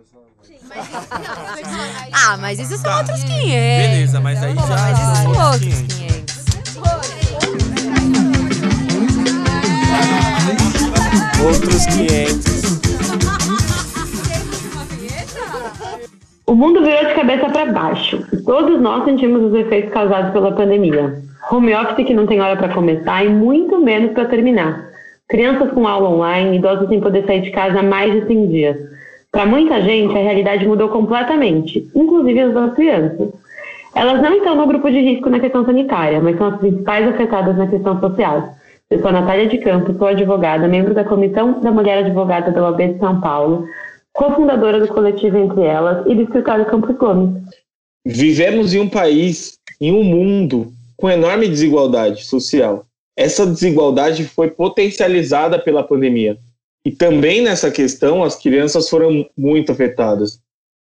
Ah, mas isso são Tá. outros 500. Beleza, mas aí Pô, já- Mas isso são já- outros 500. Outros 500. O mundo virou de cabeça para baixo e todos nós sentimos os efeitos causados pela pandemia. Home office que não tem hora para começar e muito menos para terminar. Crianças com aula online, idosos sem poder sair de casa há mais de 100 dias. Para muita gente, a realidade mudou completamente, inclusive as das crianças. Elas não estão no grupo de risco na questão sanitária, mas são as principais afetadas na questão social. Eu sou a Natália de Campos, sou advogada, membro da Comissão da Mulher Advogada da OAB de São Paulo, cofundadora do coletivo Entre Elas e do escritório Campos Gomes. Vivemos em um país, em um mundo com enorme desigualdade social. Essa desigualdade foi potencializada pela pandemia. E também nessa questão, as crianças foram muito afetadas.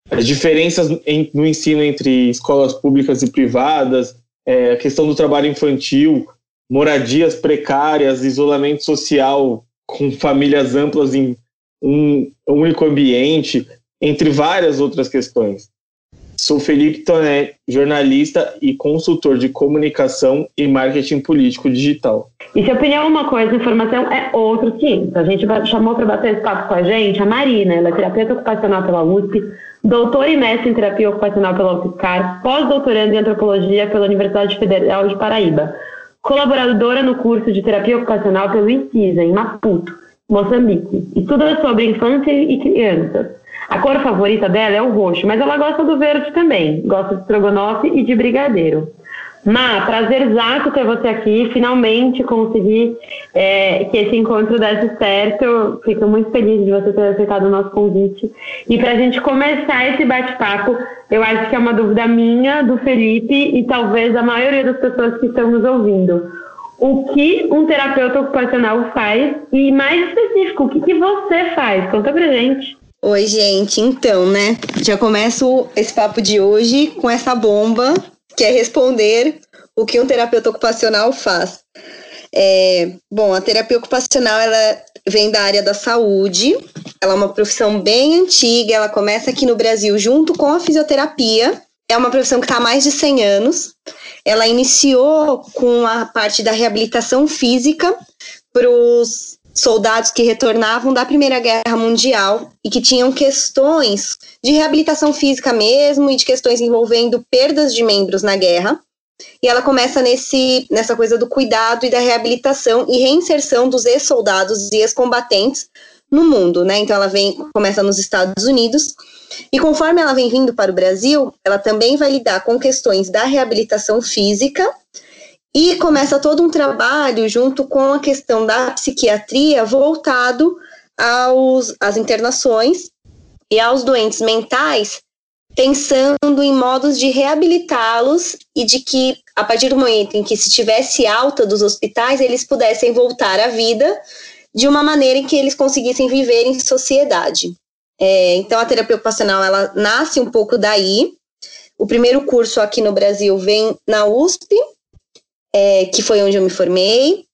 As diferenças em- no ensino entre escolas públicas e privadas, é, a questão do trabalho infantil, moradias precárias, isolamento social com famílias amplas em um único ambiente, entre várias outras questões. Sou Felipe Toné, jornalista e consultor de comunicação e marketing político digital. E se opinião é uma coisa, informação é outro 500. A gente chamou para bater esse papo com a gente a Marina, ela é terapeuta ocupacional pela USP, doutora e mestre em terapia ocupacional pela UFSCar, pós-doutoranda em antropologia pela Universidade Federal de Paraíba, colaboradora no curso de terapia ocupacional pelo ICISA, em Maputo, Moçambique. Estuda sobre infância e crianças. A cor favorita dela é o roxo, mas ela gosta do verde também. Gosta de estrogonofe e de brigadeiro. Má, prazerzaço ter você aqui. Finalmente consegui é, que esse encontro desse certo. Fico muito feliz de você ter aceitado o nosso convite. E para a gente começar esse bate-papo, eu acho que é uma dúvida minha, do Felipe e talvez da maioria das pessoas que estão nos ouvindo. O que um terapeuta ocupacional faz e, mais específico, o que, que você faz? Conta pra gente. Oi, gente. Então, né? Já começo esse papo de hoje com essa bomba, que é responder o que um terapeuta ocupacional faz. É, bom, a terapia ocupacional ela vem da área da saúde. Ela é uma profissão bem antiga. Ela começa aqui no Brasil junto com a fisioterapia. É uma profissão que está há mais de 100 anos. Ela iniciou com a parte da reabilitação física para os soldados que retornavam da Primeira Guerra Mundial e que tinham questões de reabilitação física mesmo e de questões envolvendo perdas de membros na guerra. E ela começa nesse, nessa coisa do cuidado e da reabilitação e reinserção dos ex-soldados e ex-combatentes no mundo, né? Então ela vem, começa nos Estados Unidos e conforme ela vem vindo para o Brasil, ela também vai lidar com questões da reabilitação física e começa todo um trabalho junto com a questão da psiquiatria voltado aos, às internações e aos doentes mentais, pensando em modos de reabilitá-los e de que, a partir do momento em que se tivesse alta dos hospitais, eles pudessem voltar à vida de uma maneira em que eles conseguissem viver em sociedade. É, então, a terapia ocupacional, ela nasce um pouco daí. O primeiro curso aqui no Brasil vem na USP, é, que foi onde eu me formei.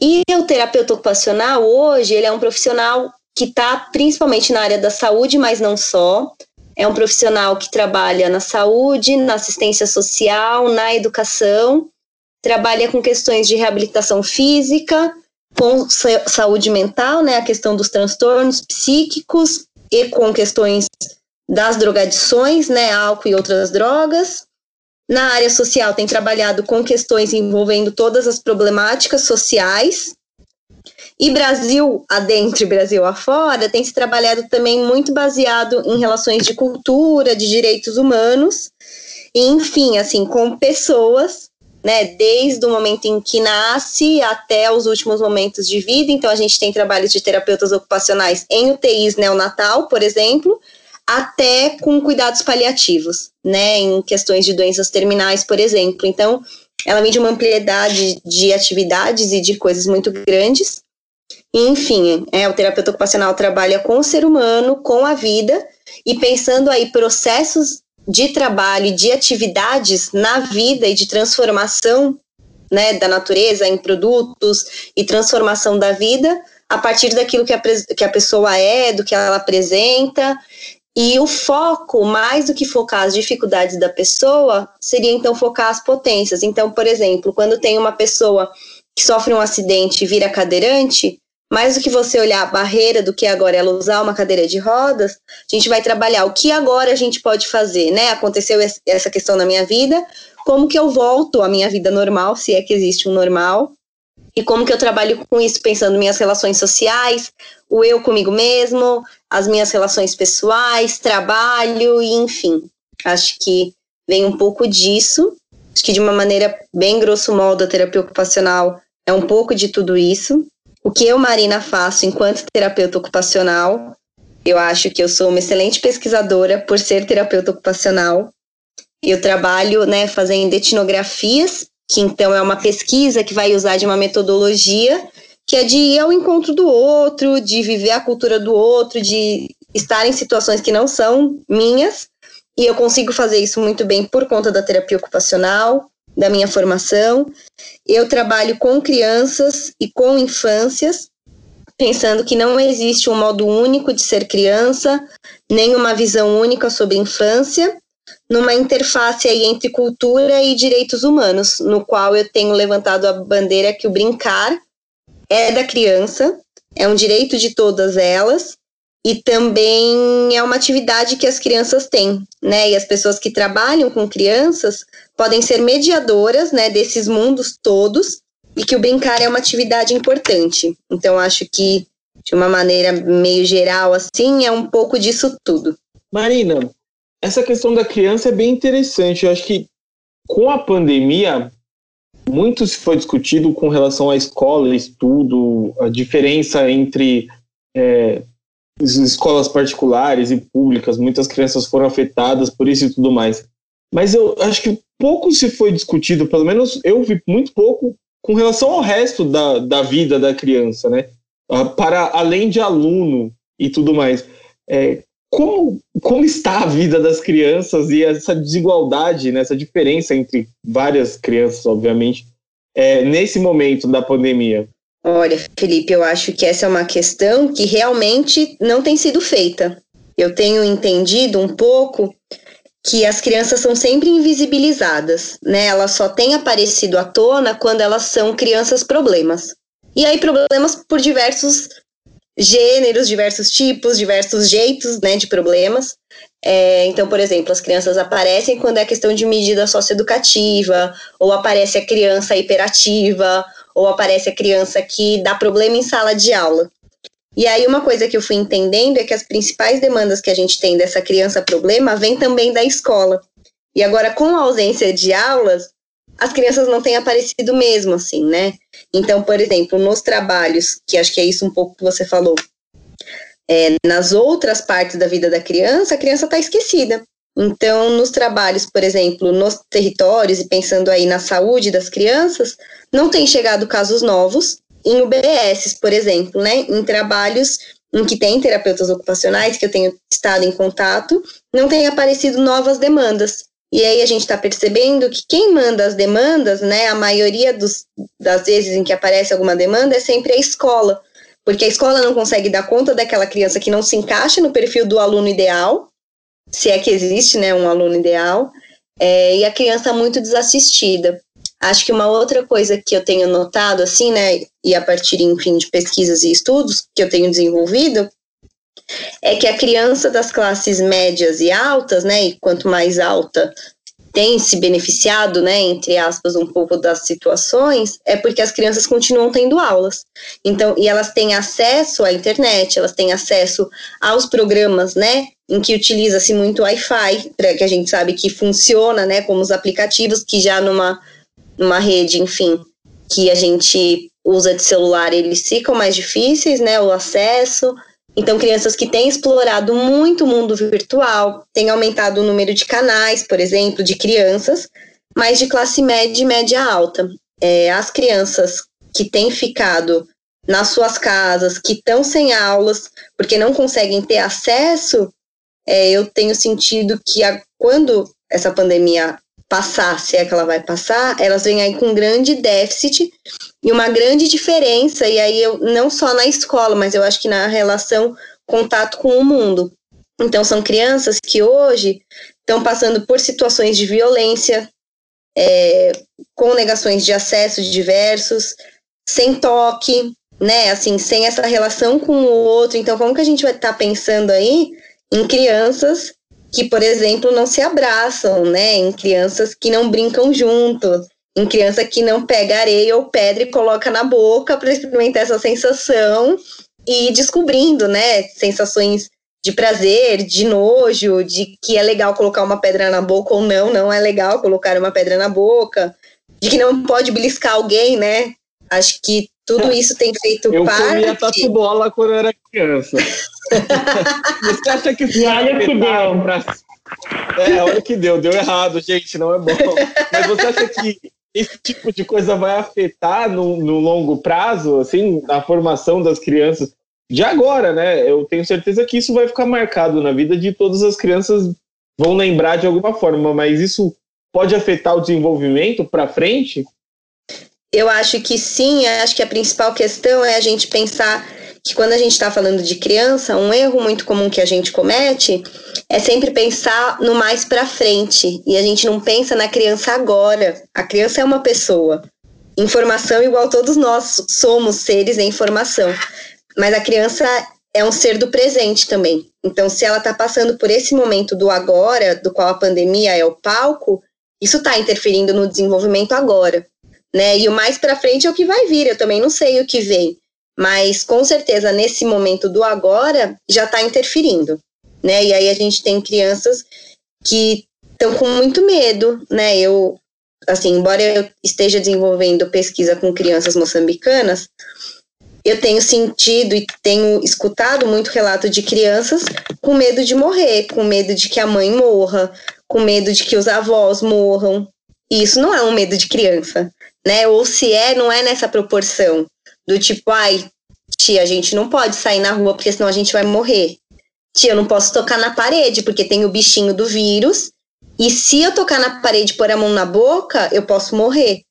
E o terapeuta ocupacional, hoje, ele é um profissional que está principalmente na área da saúde, mas não só. É um profissional que trabalha na saúde, na assistência social, na educação, trabalha com questões de reabilitação física, com sa- saúde mental, né, a questão dos transtornos psíquicos e com questões das drogadições, né, álcool e outras drogas. Na área social, tem trabalhado com questões envolvendo todas as problemáticas sociais. E Brasil adentro e Brasil afora, tem se trabalhado também muito baseado em relações de cultura, de direitos humanos, e, enfim, assim, com pessoas, né, desde o momento em que nasce até os últimos momentos de vida. Então, a gente tem trabalhos de terapeutas ocupacionais em UTIs neonatal, por exemplo, até com cuidados paliativos, né, em questões de doenças terminais, por exemplo. Então, ela vem de uma ampliedade de atividades e de coisas muito grandes. Enfim, é, o terapeuta ocupacional trabalha com o ser humano, com a vida, e pensando aí processos de trabalho e de atividades na vida e de transformação né, da natureza em produtos e transformação da vida a partir daquilo que a, que a pessoa é, do que ela apresenta, E o foco, mais do que focar as dificuldades da pessoa, seria então focar as potências. Então, por exemplo, quando tem uma pessoa que sofre um acidente e vira cadeirante, mais do que você olhar a barreira do que agora ela usar uma cadeira de rodas, a gente vai trabalhar o que agora a gente pode fazer, né? Aconteceu essa questão na minha vida, como que eu volto à minha vida normal, se é que existe um normal, e como que eu trabalho com isso, pensando minhas relações sociais, o eu comigo mesmo, as minhas relações pessoais, trabalho e enfim. Acho que vem um pouco disso. Acho que de uma maneira bem grosso modo a terapia ocupacional é um pouco de tudo isso. O que eu, Marina, faço enquanto terapeuta ocupacional, eu acho que eu sou uma excelente pesquisadora por ser terapeuta ocupacional. Eu trabalho, né, fazendo etnografias, que então é uma pesquisa que vai usar de uma metodologia que é de ir ao encontro do outro, de viver a cultura do outro, de estar em situações que não são minhas. E eu consigo fazer isso muito bem por conta da terapia ocupacional da minha formação. Eu trabalho com crianças e com infâncias, pensando que não existe um modo único de ser criança, nem uma visão única sobre infância, numa interface aí entre cultura e direitos humanos, no qual eu tenho levantado a bandeira que o brincar é da criança, é um direito de todas elas, e também é uma atividade que as crianças têm, né? E as pessoas que trabalham com crianças podem ser mediadoras, né, desses mundos todos, e que o brincar é uma atividade importante. Então acho que de uma maneira meio geral assim, é um pouco disso tudo. Marina, essa questão da criança é bem interessante. Eu acho que com a pandemia, muito se foi discutido com relação à escola, estudo, a diferença entre é, escolas particulares e públicas, muitas crianças foram afetadas por isso e tudo mais. Mas eu acho que pouco se foi discutido, pelo menos eu vi muito pouco, com relação ao resto da, da vida da criança, né? Ah, para além de aluno e tudo mais. É, como, como está a vida das crianças e essa desigualdade, né, essa diferença entre várias crianças, obviamente, é, nesse momento da pandemia? Olha, Felipe, eu acho que essa é uma questão que realmente não tem sido feita. Eu tenho entendido um pouco que as crianças são sempre invisibilizadas, né? Elas só têm aparecido à tona quando elas são crianças problemas. E aí problemas por diversos gêneros, diversos tipos, diversos jeitos, né, de problemas. É, então, por exemplo, as crianças aparecem quando é questão de medida socioeducativa, ou aparece a criança hiperativa, ou aparece a criança que dá problema em sala de aula. E aí uma coisa que eu fui entendendo é que as principais demandas que a gente tem dessa criança problema vem também da escola. E agora com a ausência de aulas, as crianças não têm aparecido mesmo assim, né? Então, por exemplo, nos trabalhos, que acho que é isso um pouco que você falou, é, nas outras partes da vida da criança, a criança está esquecida. Então, nos trabalhos, por exemplo, nos territórios e pensando aí na saúde das crianças, não tem chegado casos novos em UBS, por exemplo, né? Em trabalhos em que tem terapeutas ocupacionais, que eu tenho estado em contato, não tem aparecido novas demandas. E aí a gente está percebendo que quem manda as demandas, né, a maioria dos, das vezes em que aparece alguma demanda é sempre a escola, porque a escola não consegue dar conta daquela criança que não se encaixa no perfil do aluno ideal, se é que existe, né, um aluno ideal, é, e a criança muito desassistida. Acho que uma outra coisa que eu tenho notado, assim, né, e a partir, enfim, de pesquisas e estudos que eu tenho desenvolvido, é que a criança das classes médias e altas, né, e quanto mais alta tem se beneficiado, né, entre aspas, um pouco das situações, é porque as crianças continuam tendo aulas. Então, e elas têm acesso à internet, elas têm acesso aos programas, né, em que utiliza-se muito Wi-Fi, que a gente sabe que funciona, né, como os aplicativos que já numa, numa rede, enfim, que a gente usa de celular, eles ficam mais difíceis, né, o acesso. Então, crianças que têm explorado muito o mundo virtual, têm aumentado o número de canais, por exemplo, de crianças, mas de classe média e média alta. É, as crianças que têm ficado nas suas casas, que estão sem aulas, porque não conseguem ter acesso, é, eu tenho sentido que a, quando essa pandemia passar, se é que ela vai passar, elas vêm aí com um grande déficit e uma grande diferença, e aí eu não só na escola, mas eu acho que na relação contato com o mundo. Então, são crianças que hoje estão passando por situações de violência, é, com negações de acesso diversos, sem toque, né? Assim, sem essa relação com o outro. Então, como que a gente vai estar tá pensando aí em crianças que, por exemplo, não se abraçam, né? Em crianças que não brincam juntos, em criança que não pega areia ou pedra e coloca na boca para experimentar essa sensação e descobrindo, né? Sensações de prazer, de nojo, de que é legal colocar uma pedra na boca ou não, não é legal colocar uma pedra na boca, de que não pode beliscar alguém, né? Acho que tudo isso tem feito eu parte. Eu comia tatu bola quando eu era criança. Você acha que isso e olha o que deu. Pra... É, olha o que deu. Deu errado, gente, não é bom. Mas você acha que esse tipo de coisa vai afetar no, no longo prazo, assim, a formação das crianças? de agora, né? Eu tenho certeza que isso vai ficar marcado na vida de todas as crianças, vão lembrar de alguma forma, mas isso pode afetar o desenvolvimento para frente? Eu acho que sim, acho que a principal questão é a gente pensar que quando a gente está falando de criança, um erro muito comum que a gente comete é sempre pensar no mais para frente e a gente não pensa na criança agora. A criança é uma pessoa. Informação igual todos nós somos seres em informação. Mas a criança é um ser do presente também. Então, se ela está passando por esse momento do agora, do qual a pandemia é o palco, isso está interferindo no desenvolvimento agora. Né? E o mais para frente é o que vai vir, eu também não sei o que vem. Mas com certeza nesse momento do agora já está interferindo. Né? E aí a gente tem crianças que estão com muito medo, né? Eu, assim, embora eu esteja desenvolvendo pesquisa com crianças moçambicanas, eu tenho sentido e tenho escutado muito relato de crianças com medo de morrer, com medo de que a mãe morra, com medo de que os avós morram. E isso não é um medo de criança, né? Ou se é, não é nessa proporção. Do tipo, ai, tia, a gente não pode sair na rua porque senão a gente vai morrer. Tia, eu não posso tocar na parede porque tem o bichinho do vírus. E se eu tocar na parede e pôr a mão na boca, eu posso morrer.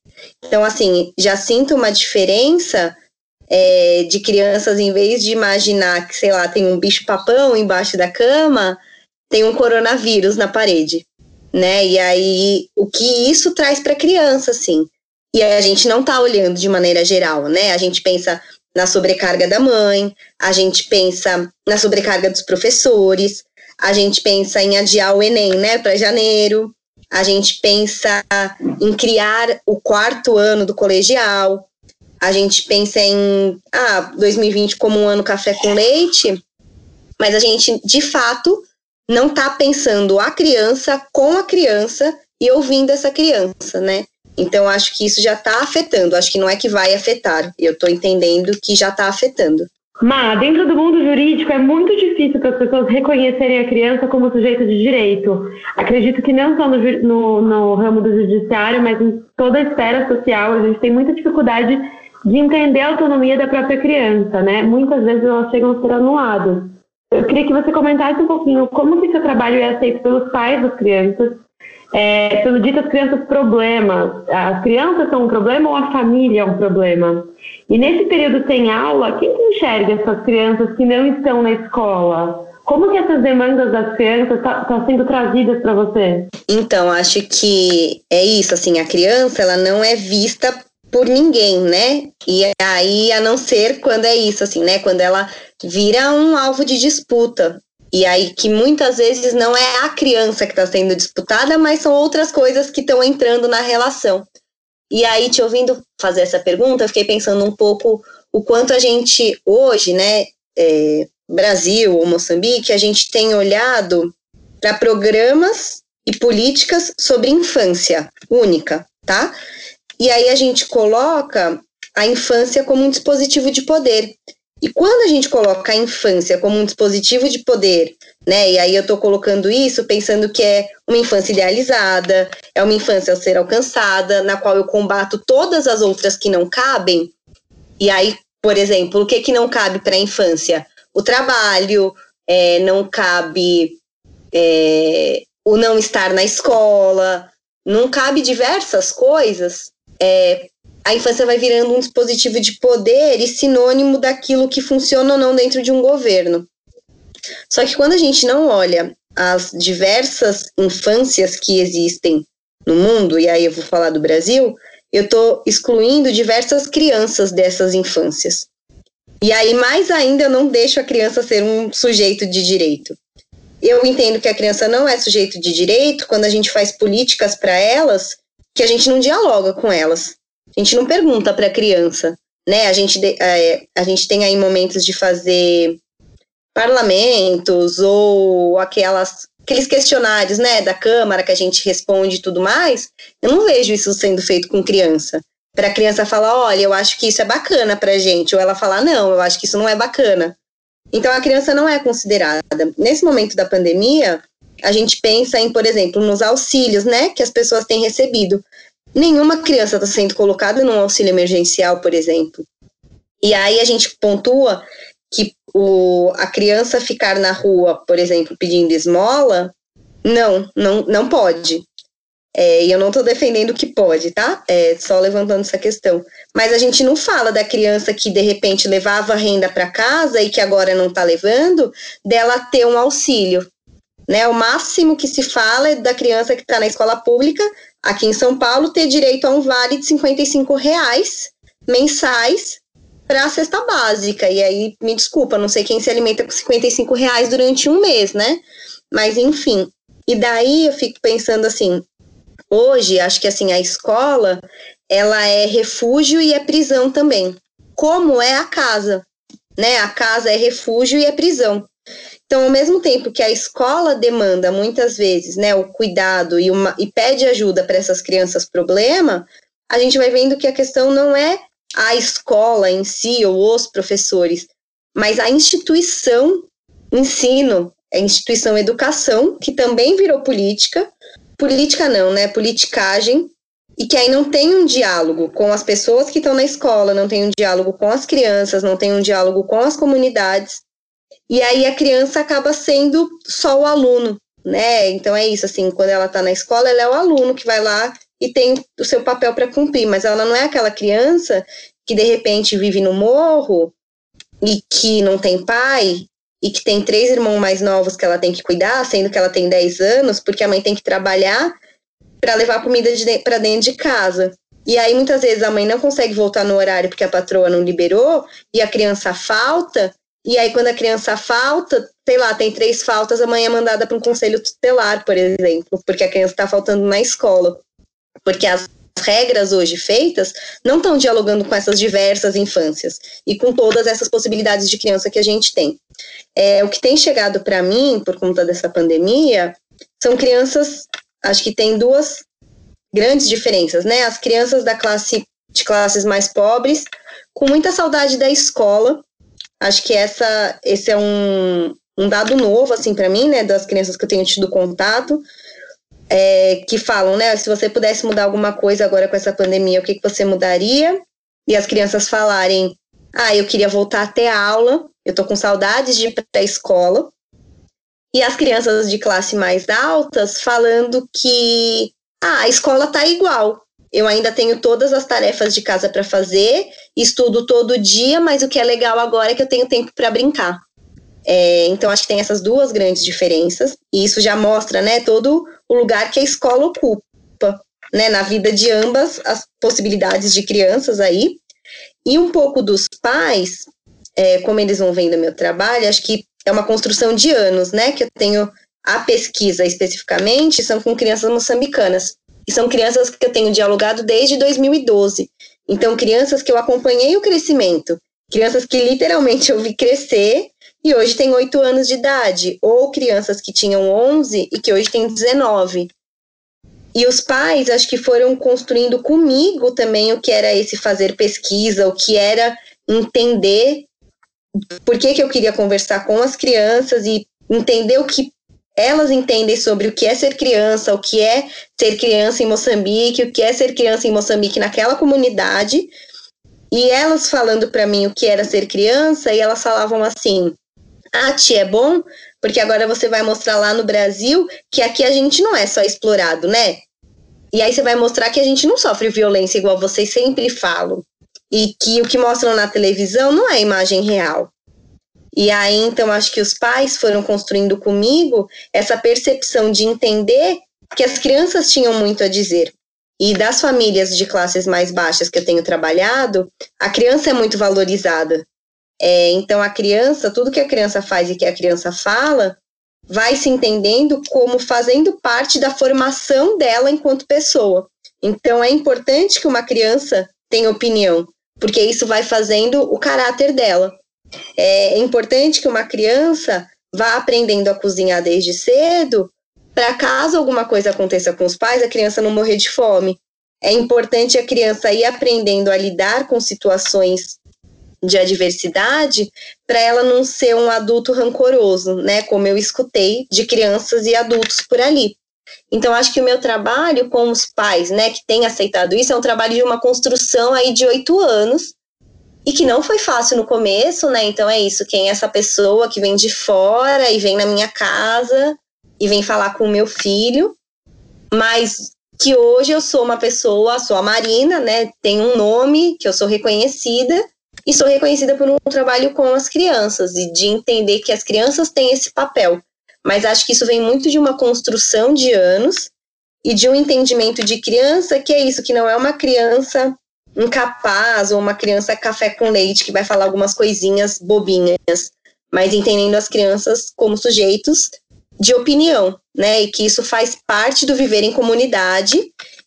Então, assim, já sinto uma diferença é, de crianças, em vez de imaginar que, sei lá, tem um bicho-papão embaixo da cama, tem um coronavírus na parede, né? E aí, o que isso traz para criança, assim? E a gente não está olhando de maneira geral, né? A gente pensa na sobrecarga da mãe, a gente pensa na sobrecarga dos professores, a gente pensa em adiar o Enem, né, para janeiro, a gente pensa em criar o quarto ano do colegial, a gente pensa em ah, 2020 como um ano café com leite, mas a gente, de fato, não está pensando a criança com a criança e ouvindo essa criança, né? Então, acho que isso já está afetando. Acho que não é que vai afetar. Eu estou entendendo que já está afetando. Má, dentro do mundo jurídico é muito difícil para as pessoas reconhecerem a criança como sujeito de direito. Acredito que não só no, no, no ramo do judiciário, mas em toda a esfera social, a gente tem muita dificuldade de entender a autonomia da própria criança, né? Muitas vezes elas chegam a ser anuladas. Eu queria que você comentasse um pouquinho como que seu trabalho é aceito pelos pais das crianças, é, pelo dito as crianças problemas. As crianças são um problema ou a família é um problema? E nesse período sem aula, quem que enxerga essas crianças que não estão na escola? Como que essas demandas das crianças estão tá, tá sendo trazidas para você? Então, acho que é isso, assim, a criança ela não é vista por ninguém, né? E aí, a não ser quando é isso, assim, né? Quando ela vira um alvo de disputa. E aí, que muitas vezes não é a criança que está sendo disputada, mas são outras coisas que estão entrando na relação. E aí, te ouvindo fazer essa pergunta, eu fiquei pensando um pouco o quanto a gente hoje, né, é, Brasil ou Moçambique, a gente tem olhado para programas e políticas sobre infância única, tá? E aí a gente coloca a infância como um dispositivo de poder. E quando a gente coloca a infância como um dispositivo de poder, né? E aí eu estou colocando isso pensando que é uma infância idealizada, é uma infância a ser alcançada, na qual eu combato todas as outras que não cabem. E aí, por exemplo, o que que não cabe para a infância? O trabalho, é, não cabe é, o não estar na escola, não cabe diversas coisas é, a infância vai virando um dispositivo de poder e sinônimo daquilo que funciona ou não dentro de um governo. Só que quando a gente não olha as diversas infâncias que existem no mundo, e aí eu vou falar do Brasil, eu estou excluindo diversas crianças dessas infâncias. E aí, mais ainda, eu não deixo a criança ser um sujeito de direito. Eu entendo que a criança não é sujeito de direito quando a gente faz políticas para elas que a gente não dialoga com elas. A gente não pergunta para a criança, né? A gente, é, a gente tem aí momentos de fazer parlamentos ou aquelas aqueles questionários, né, da Câmara que a gente responde e tudo mais, eu não vejo isso sendo feito com criança. Para a criança falar, olha, eu acho que isso é bacana para gente, ou ela falar, não, eu acho que isso não é bacana. Então a criança não é considerada. Nesse momento da pandemia, a gente pensa em, por exemplo, nos auxílios, né, que as pessoas têm recebido. Nenhuma criança está sendo colocada num auxílio emergencial, por exemplo. E aí a gente pontua que o, a criança ficar na rua, por exemplo, pedindo esmola, não, não, não pode. É, e eu não estou defendendo que pode, tá? É, só levantando essa questão. Mas a gente não fala da criança que de repente levava renda para casa e que agora não está levando, dela ter um auxílio. Né? O máximo que se fala é da criança que está na escola pública, aqui em São Paulo, ter direito a um vale de 55 reais mensais para a cesta básica. E aí, me desculpa, não sei quem se alimenta com 55 reais durante um mês, né? Mas enfim. E daí eu fico pensando assim, hoje, acho que assim, a escola, ela é refúgio e é prisão também. Como é a casa, né? A casa é refúgio e é prisão. Então, ao mesmo tempo que a escola demanda muitas vezes, né, o cuidado e, uma, e pede ajuda para essas crianças problema, a gente vai vendo que a questão não é a escola em si ou os professores, mas a instituição ensino, a instituição educação, que também virou política, política não, né, politicagem, e que aí não tem um diálogo com as pessoas que estão na escola, não tem um diálogo com as crianças, não tem um diálogo com as comunidades, e aí a criança acaba sendo só o aluno, né? Então é isso, assim, quando ela está na escola, ela é o aluno que vai lá e tem o seu papel para cumprir, mas ela não é aquela criança que de repente vive no morro e que não tem pai e que tem três irmãos mais novos que ela tem que cuidar, sendo que ela tem 10 anos, porque a mãe tem que trabalhar para levar comida de para dentro de casa. E aí muitas vezes a mãe não consegue voltar no horário porque a patroa não liberou e a criança falta. E aí quando a criança falta, sei lá, tem três faltas, a mãe é mandada para um conselho tutelar, por exemplo, porque a criança está faltando na escola. Porque as regras hoje feitas não estão dialogando com essas diversas infâncias e com todas essas possibilidades de criança que a gente tem. É, o que tem chegado para mim, por conta dessa pandemia, são crianças, acho que tem duas grandes diferenças, né? As crianças da classe de classes mais pobres, com muita saudade da escola. Acho que essa, esse é um, um dado novo, assim, para mim, né? Das crianças que eu tenho tido contato, é, que falam, né? Se você pudesse mudar alguma coisa agora com essa pandemia, o que, que você mudaria? E as crianças falarem, ah, eu queria voltar até aula, eu tô com saudades de ir para a escola. E as crianças de classe mais altas falando que ah, a escola tá igual. Eu ainda tenho todas as tarefas de casa para fazer, estudo todo dia, mas o que é legal agora é que eu tenho tempo para brincar. É, então, acho que tem essas duas grandes diferenças, e isso já mostra né, todo o lugar que a escola ocupa né, na vida de ambas as possibilidades de crianças aí. E um pouco dos pais, é, como eles vão vendo meu trabalho, acho que é uma construção de anos, né? Que eu tenho a pesquisa especificamente, são com crianças moçambicanas. E são crianças que eu tenho dialogado desde 2012. Então, crianças que eu acompanhei o crescimento, crianças que literalmente eu vi crescer e hoje têm 8 anos de idade, ou crianças que tinham 11 e que hoje têm 19. E os pais, acho que foram construindo comigo também o que era esse fazer pesquisa, o que era entender por que, que eu queria conversar com as crianças e entender o que elas entendem sobre o que é ser criança, o que é ser criança em Moçambique, o que é ser criança em Moçambique naquela comunidade. E elas falando para mim o que era ser criança, e elas falavam assim: ah, tia, é bom, porque agora você vai mostrar lá no Brasil que aqui a gente não é só explorado, né? E aí você vai mostrar que a gente não sofre violência igual vocês sempre falam. E que o que mostram na televisão não é imagem real. E aí, então, acho que os pais foram construindo comigo essa percepção de entender que as crianças tinham muito a dizer. E das famílias de classes mais baixas que eu tenho trabalhado, a criança é muito valorizada. É, então, a criança, tudo que a criança faz e que a criança fala, vai se entendendo como fazendo parte da formação dela enquanto pessoa. Então, é importante que uma criança tenha opinião, porque isso vai fazendo o caráter dela. É importante que uma criança vá aprendendo a cozinhar desde cedo, para caso alguma coisa aconteça com os pais, a criança não morrer de fome. É importante a criança ir aprendendo a lidar com situações de adversidade para ela não ser um adulto rancoroso, né? Como eu escutei de crianças e adultos por ali. Então, acho que o meu trabalho com os pais, né, que têm aceitado isso, é um trabalho de uma construção aí de oito anos, e que não foi fácil no começo, né? Então é isso, quem é essa pessoa que vem de fora e vem na minha casa e vem falar com o meu filho, mas que hoje eu sou uma pessoa, sou a Marina, né? Tem um nome que eu sou reconhecida e sou reconhecida por um trabalho com as crianças e de entender que as crianças têm esse papel. Mas acho que isso vem muito de uma construção de anos e de um entendimento de criança que é isso, que não é uma criança incapaz ou uma criança café com leite que vai falar algumas coisinhas bobinhas, mas entendendo as crianças como sujeitos de opinião, né? E que isso faz parte do viver em comunidade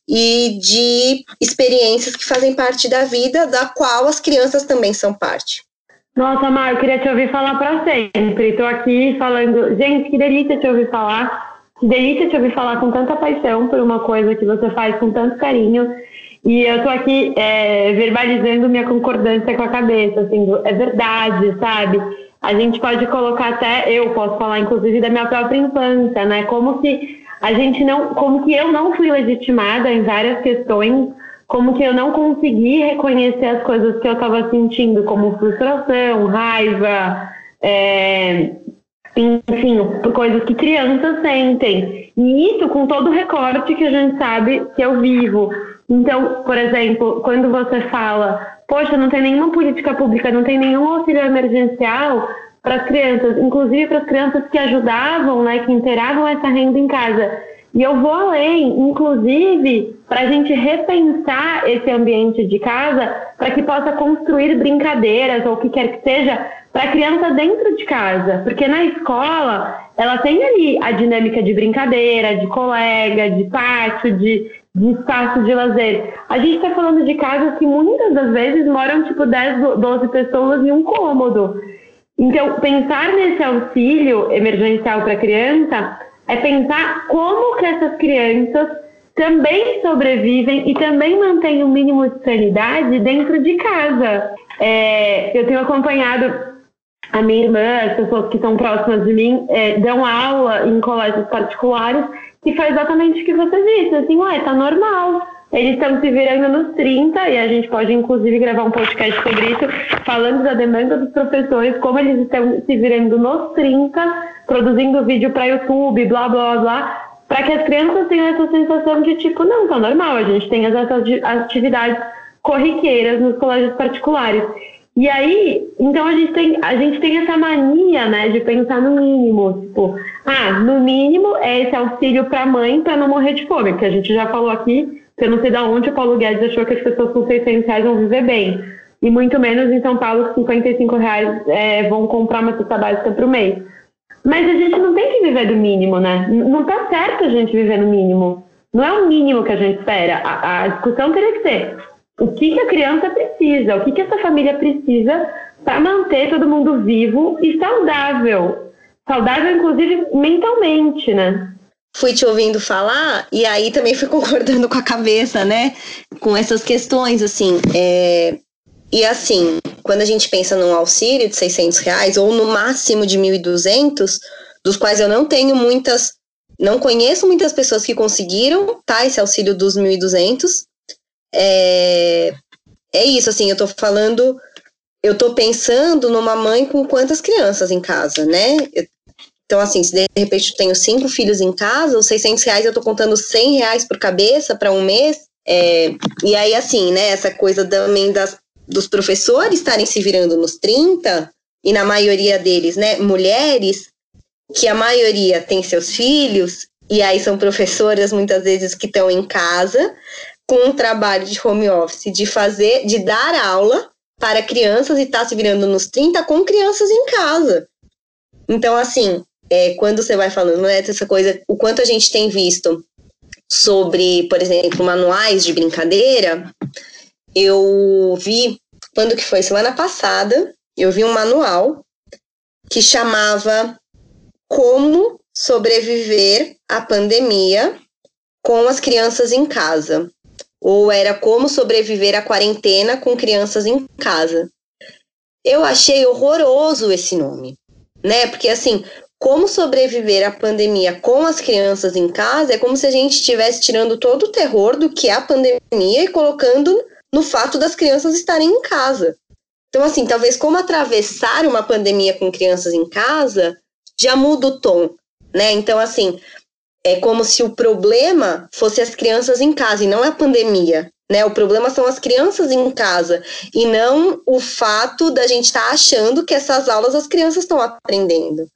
e de experiências que fazem parte da vida, da qual as crianças também são parte. Nossa, Mar, eu queria te ouvir falar para sempre. Estou aqui falando, gente, que delícia te ouvir falar. Que delícia te ouvir falar com tanta paixão por uma coisa que você faz com tanto carinho. E eu tô aqui é, verbalizando minha concordância com a cabeça, assim, é verdade, sabe? A gente pode colocar até, eu posso falar inclusive da minha própria infância, né? Como que a gente não, como que eu não fui legitimada em várias questões, como que eu não consegui reconhecer as coisas que eu estava sentindo, como frustração, raiva, é, enfim, coisas que crianças sentem. E isso com todo o recorte que a gente sabe que eu vivo. Então, por exemplo, quando você fala, poxa, não tem nenhuma política pública, não tem nenhum auxílio emergencial para as crianças, inclusive para as crianças que ajudavam, né, que inteiravam essa renda em casa. E eu vou além, inclusive, para a gente repensar esse ambiente de casa para que possa construir brincadeiras ou o que quer que seja para a criança dentro de casa. Porque na escola, ela tem ali a dinâmica de brincadeira, de colega, de pátio, de de espaço de lazer. A gente está falando de casas que muitas das vezes moram tipo 10, 12 pessoas em um cômodo. Então, pensar nesse auxílio emergencial para a criança é pensar como que essas crianças também sobrevivem e também mantêm o um mínimo de sanidade dentro de casa. É, eu tenho acompanhado a minha irmã, as pessoas que são próximas de mim, é, dão aula em colégios particulares que foi exatamente o que você disse, assim, ué, tá normal. Eles estão se virando nos 30, e a gente pode inclusive gravar um podcast sobre isso, falando da demanda dos professores, como eles estão se virando nos 30, produzindo vídeo para YouTube, blá blá blá, para que as crianças tenham essa sensação de tipo, não, tá normal, a gente tem essas atividades corriqueiras nos colégios particulares. E aí, então a gente tem, a gente tem essa mania, né, de pensar no mínimo, tipo, ah, no mínimo é esse auxílio para mãe para não morrer de fome, que a gente já falou aqui, eu não sei de onde o Paulo Guedes achou que as pessoas com 600 reais vão viver bem. E muito menos em São Paulo, 55 reais é, vão comprar uma cesta básica o mês. Mas a gente não tem que viver do mínimo, né? Não tá certo a gente viver no mínimo. Não é o mínimo que a gente espera. A, a discussão teria que ser o que, que a criança precisa, o que, que essa família precisa para manter todo mundo vivo e saudável. Saudável, inclusive, mentalmente, né? Fui te ouvindo falar e aí também fui concordando com a cabeça, né? Com essas questões, assim. É... E assim, quando a gente pensa num auxílio de 600 reais ou no máximo de 1.200, dos quais eu não tenho muitas, não conheço muitas pessoas que conseguiram, tá? Esse auxílio dos 1.200. É... é isso, assim, eu tô falando eu tô pensando numa mãe com quantas crianças em casa, né? Eu então, assim, se de repente eu tenho cinco filhos em casa, os 600 reais eu tô contando 100 reais por cabeça para um mês. É, e aí, assim, né, essa coisa também das, dos professores estarem se virando nos 30, e na maioria deles, né, mulheres, que a maioria tem seus filhos, e aí são professoras muitas vezes que estão em casa, com um trabalho de home office, de fazer, de dar aula para crianças e tá se virando nos 30 com crianças em casa. Então, assim, é, quando você vai falando né, essa coisa, o quanto a gente tem visto sobre, por exemplo, manuais de brincadeira, eu vi, quando que foi? Semana passada, eu vi um manual que chamava Como sobreviver à pandemia com as crianças em casa ou era como sobreviver à quarentena com crianças em casa. Eu achei horroroso esse nome, né? Porque assim, como sobreviver à pandemia com as crianças em casa é como se a gente estivesse tirando todo o terror do que é a pandemia e colocando no fato das crianças estarem em casa. Então, assim, talvez como atravessar uma pandemia com crianças em casa já muda o tom, né? Então, assim, é como se o problema fosse as crianças em casa e não a pandemia. Né? O problema são as crianças em casa e não o fato da gente estar tá achando que essas aulas as crianças estão aprendendo.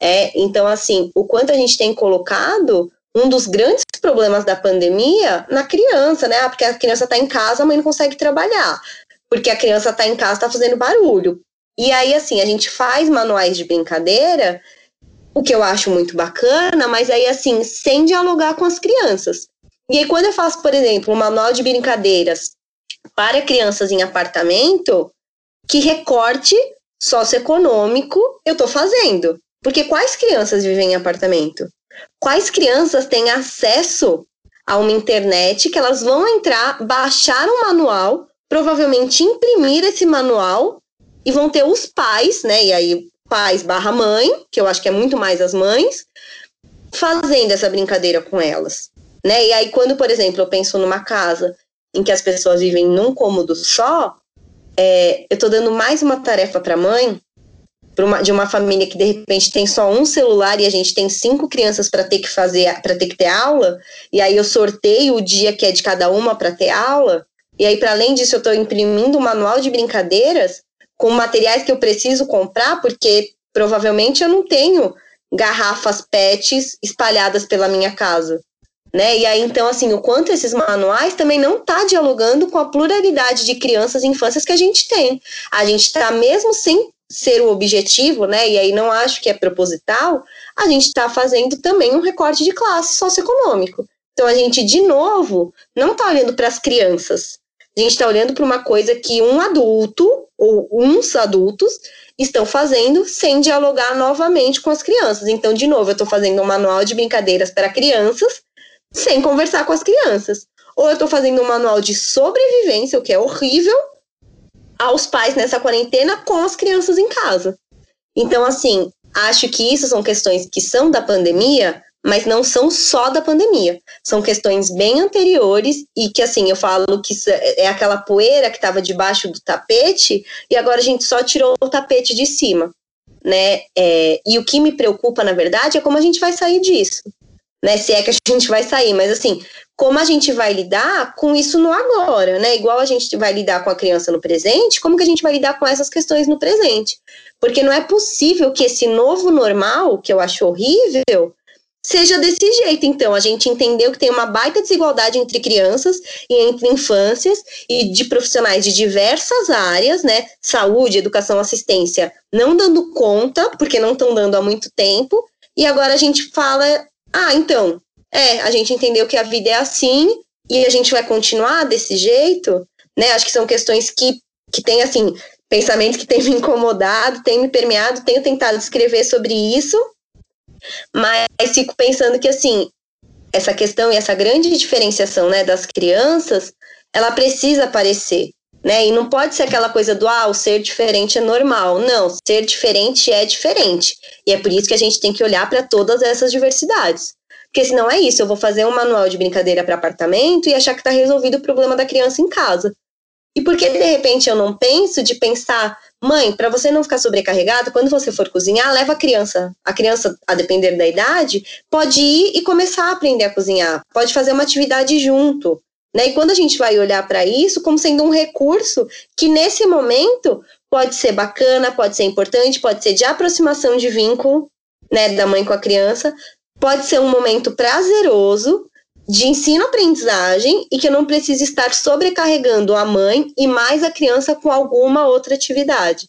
É, então, assim, o quanto a gente tem colocado um dos grandes problemas da pandemia na criança, né? Ah, porque a criança está em casa, a mãe não consegue trabalhar. Porque a criança está em casa, está fazendo barulho. E aí, assim, a gente faz manuais de brincadeira o que eu acho muito bacana, mas aí assim, sem dialogar com as crianças. E aí, quando eu faço, por exemplo, um manual de brincadeiras para crianças em apartamento, que recorte socioeconômico eu estou fazendo? Porque quais crianças vivem em apartamento? Quais crianças têm acesso a uma internet que elas vão entrar, baixar um manual, provavelmente imprimir esse manual e vão ter os pais, né? E aí pais barra mãe, que eu acho que é muito mais as mães, fazendo essa brincadeira com elas. Né? E aí, quando, por exemplo, eu penso numa casa em que as pessoas vivem num cômodo só, é, eu estou dando mais uma tarefa para a mãe, uma, de uma família que de repente tem só um celular e a gente tem cinco crianças para ter que fazer, para ter que ter aula, e aí eu sorteio o dia que é de cada uma para ter aula, e aí, para além disso, eu estou imprimindo um manual de brincadeiras com materiais que eu preciso comprar, porque provavelmente eu não tenho garrafas PETs espalhadas pela minha casa. Né? E aí, então, assim, o quanto esses manuais também não está dialogando com a pluralidade de crianças e infâncias que a gente tem. A gente está, mesmo sem ser o objetivo, né? E aí não acho que é proposital, a gente está fazendo também um recorte de classe socioeconômico. Então a gente, de novo, não está olhando para as crianças. A gente está olhando para uma coisa que um adulto ou uns adultos estão fazendo sem dialogar novamente com as crianças. Então, de novo, eu estou fazendo um manual de brincadeiras para crianças sem conversar com as crianças. Ou eu estou fazendo um manual de sobrevivência, o que é horrível, aos pais nessa quarentena com as crianças em casa. Então, assim, acho que isso são questões que são da pandemia, mas não são só da pandemia. São questões bem anteriores e que, assim, eu falo que é, é aquela poeira que estava debaixo do tapete e agora a gente só tirou o tapete de cima, né? É, e o que me preocupa, na verdade, é como a gente vai sair disso, né? Se é que a gente vai sair, mas assim, como a gente vai lidar com isso no agora, né? Igual a gente vai lidar com a criança no presente, como que a gente vai lidar com essas questões no presente? Porque não é possível que esse novo normal, que eu acho horrível, seja desse jeito. Então, a gente entendeu que tem uma baita desigualdade entre crianças e entre infâncias e de profissionais de diversas áreas, né? Saúde, educação, assistência, não dando conta, porque não estão dando há muito tempo. E agora a gente fala: ah, então, é, a gente entendeu que a vida é assim e a gente vai continuar desse jeito, né? Acho que são questões que, que tem, assim, pensamentos que têm me incomodado, têm me permeado, tenho tentado escrever sobre isso mas fico pensando que, assim, essa questão e essa grande diferenciação né, das crianças, ela precisa aparecer. Né? E não pode ser aquela coisa do ah, o ser diferente é normal. Não, ser diferente é diferente. E é por isso que a gente tem que olhar para todas essas diversidades. Porque senão é isso, eu vou fazer um manual de brincadeira para apartamento e achar que está resolvido o problema da criança em casa. E por que de repente eu não penso de pensar Mãe, para você não ficar sobrecarregada, quando você for cozinhar, leva a criança. A criança, a depender da idade, pode ir e começar a aprender a cozinhar. Pode fazer uma atividade junto. Né? E quando a gente vai olhar para isso como sendo um recurso que nesse momento pode ser bacana, pode ser importante, pode ser de aproximação de vínculo, né, da mãe com a criança, pode ser um momento prazeroso de ensino-aprendizagem e que eu não precise estar sobrecarregando a mãe e mais a criança com alguma outra atividade.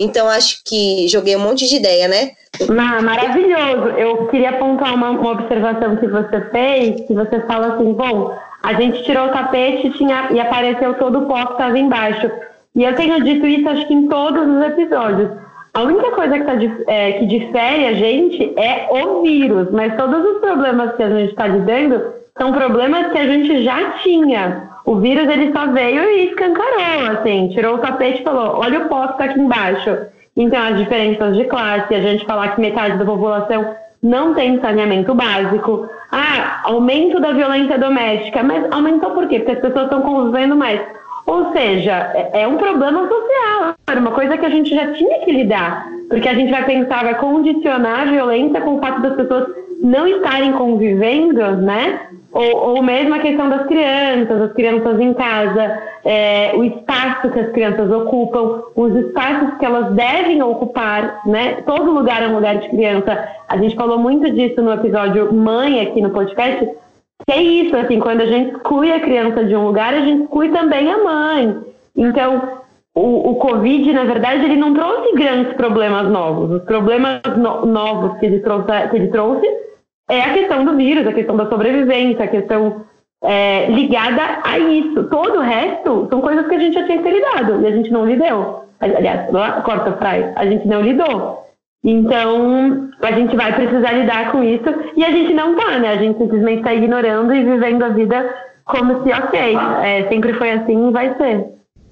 Então, acho que joguei um monte de ideia, né? Ah, maravilhoso. Eu queria apontar uma, uma, observação que você fez, que você fala assim, bom, a gente tirou o tapete tinha, e apareceu todo o pó que estava embaixo. E eu tenho dito isso, acho que em todos os episódios. A única coisa que, tá, é, que difere a gente é o vírus, mas todos os problemas que a gente está lidando são problemas que a gente já tinha. O vírus ele só veio e escancarou, assim, tirou o tapete e falou: olha o que está aqui embaixo. Então, as diferenças de classe, a gente falar que metade da população não tem saneamento básico. Ah, aumento da violência doméstica. Mas aumentou por quê? Porque as pessoas estão convivendo mais. Ou seja, é, é um problema social. Era uma coisa que a gente já tinha que lidar. Porque a gente vai pensar, vai condicionar a violência com o fato das pessoas não estarem convivendo, né? Ou, ou mesmo a questão das crianças, as crianças em casa, é, o espaço que as crianças ocupam, os espaços que elas devem ocupar, né? Todo lugar é um lugar de criança. A gente falou muito disso no episódio Mãe aqui no podcast. Que é isso, assim, quando a gente exclui a criança de um lugar, a gente exclui também a mãe. Então, o, o Covid, na verdade, ele não trouxe grandes problemas novos. Os problemas no, novos que ele trouxe, que ele trouxe é a questão do vírus, a questão da sobrevivência, a questão é, ligada a isso. Todo o resto são coisas que a gente já tinha que ter lidado e a gente não lidou. Aliás, corta praia, a gente não lidou. Então, a gente vai precisar lidar com isso e a gente não tá, né? A gente simplesmente está ignorando e vivendo a vida como se, ok, é, sempre foi assim e vai ser.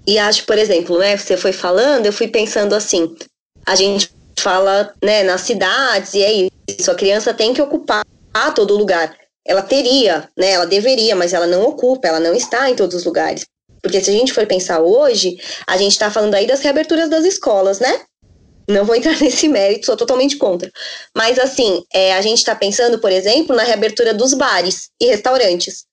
E acho, por exemplo, né, você foi falando, eu fui pensando assim, a gente fala, né, nas cidades e é isso, a criança tem que ocupar todo lugar. Ela teria, né, ela deveria, mas ela não ocupa, ela não está em todos os lugares. Porque se a gente for pensar hoje, a gente está falando aí das reaberturas das escolas, né? Não vou entrar nesse mérito, sou totalmente contra. Mas assim, é, a gente está pensando, por exemplo, na reabertura dos bares e restaurantes.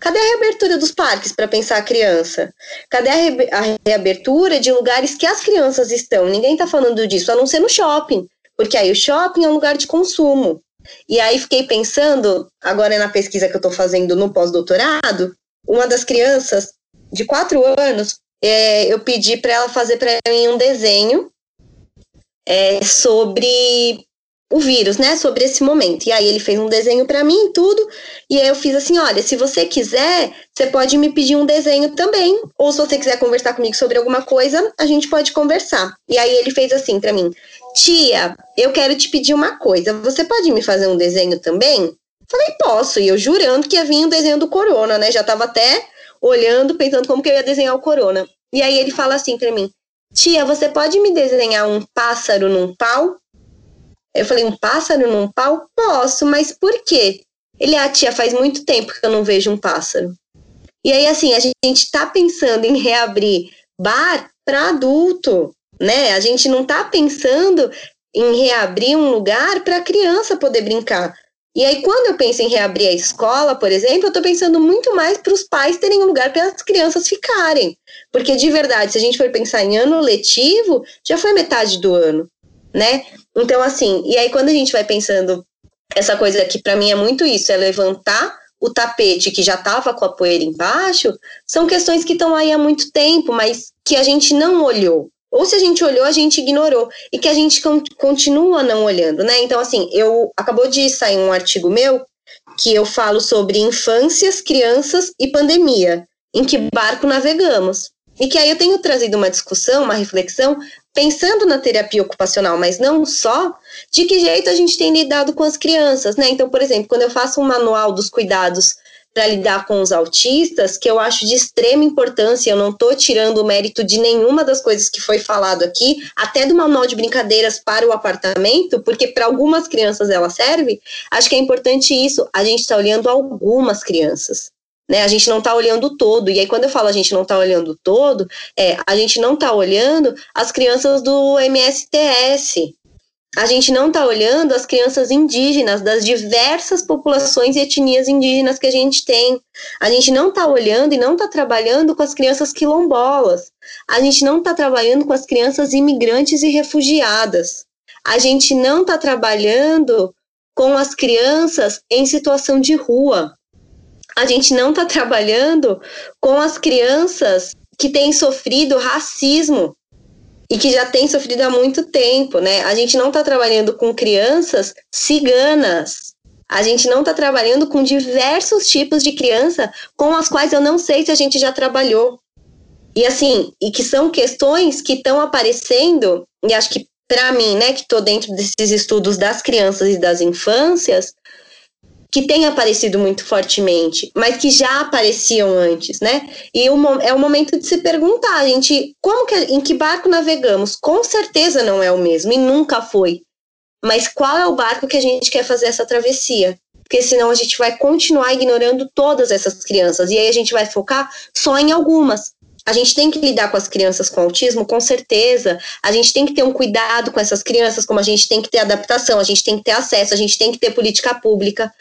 Cadê a reabertura dos parques para pensar a criança? Cadê a, re a, reabertura de lugares que as crianças estão? Ninguém está falando disso, a não ser no shopping, porque aí o shopping é um lugar de consumo. E aí fiquei pensando, agora na pesquisa que eu estou fazendo no pós-doutorado, uma das crianças de quatro anos, é, eu pedi para ela fazer para mim um desenho é, sobre o vírus, né, sobre esse momento. E aí ele fez um desenho para mim e tudo, e aí eu fiz assim, olha, se você quiser, você pode me pedir um desenho também, ou se você quiser conversar comigo sobre alguma coisa, a gente pode conversar. E aí ele fez assim para mim: "Tia, eu quero te pedir uma coisa. Você pode me fazer um desenho também?" Falei: "Posso". E eu jurando que ia vir um desenho do corona, né? Já tava até olhando, pensando como que eu ia desenhar o corona. E aí ele fala assim para mim: "Tia, você pode me desenhar um pássaro num pau?" Eu falei, um pássaro num pau? Posso, mas por quê? Ele, ah, tia, faz muito tempo que eu não vejo um pássaro. E aí, assim, a gente tá pensando em reabrir bar para adulto, né? A gente não tá pensando em reabrir um lugar para criança poder brincar. E aí, quando eu penso em reabrir a escola, por exemplo, eu estou pensando muito mais para os pais terem um lugar para as crianças ficarem. Porque, de verdade, se a gente for pensar em ano letivo, já foi metade do ano, né? Então, assim, e aí quando a gente vai pensando essa coisa que para mim é muito isso, é levantar o tapete que já estava com a poeira embaixo, são questões que estão aí há muito tempo, mas que a gente não olhou. Ou se a gente olhou, a gente ignorou. E que a gente continua não olhando, né? Então, assim, eu acabou de sair um artigo meu que eu falo sobre infâncias, crianças e pandemia. Em que barco navegamos? E que aí eu tenho trazido uma discussão, uma reflexão pensando na terapia ocupacional, mas não só, de que jeito a gente tem lidado com as crianças, né? Então, por exemplo, quando eu faço um manual dos cuidados para lidar com os autistas, que eu acho de extrema importância, eu não estou tirando o mérito de nenhuma das coisas que foi falado aqui, até do manual de brincadeiras para o apartamento, porque para algumas crianças ela serve, acho que é importante isso, a gente está olhando algumas crianças né? A gente não está olhando todo. E aí, quando eu falo a gente não está olhando todo, é a gente não está olhando as crianças do MSTS. A gente não está olhando as crianças indígenas das diversas populações e etnias indígenas que a gente tem. A gente não está olhando e não está trabalhando com as crianças quilombolas. A gente não está trabalhando com as crianças imigrantes e refugiadas. A gente não está trabalhando com as crianças em situação de rua. A gente não está trabalhando com as crianças que têm sofrido racismo e que já têm sofrido há muito tempo, né? A gente não está trabalhando com crianças ciganas. A gente não está trabalhando com diversos tipos de criança com as quais eu não sei se a gente já trabalhou. E assim, e que são questões que estão aparecendo, e acho que para mim, né, que estou dentro desses estudos das crianças e das infâncias, que têm aparecido muito fortemente, mas que já apareciam antes, né? E é o momento de se perguntar, a gente, como que, em que barco navegamos? Com certeza não é o mesmo e nunca foi. Mas qual é o barco que a gente quer fazer essa travessia? Porque senão a gente vai continuar ignorando todas essas crianças e aí a gente vai focar só em algumas. A gente tem que lidar com as crianças com autismo, com certeza. A gente tem que ter um cuidado com essas crianças, como a gente tem que ter adaptação, a gente tem que ter acesso, a gente tem que ter política pública.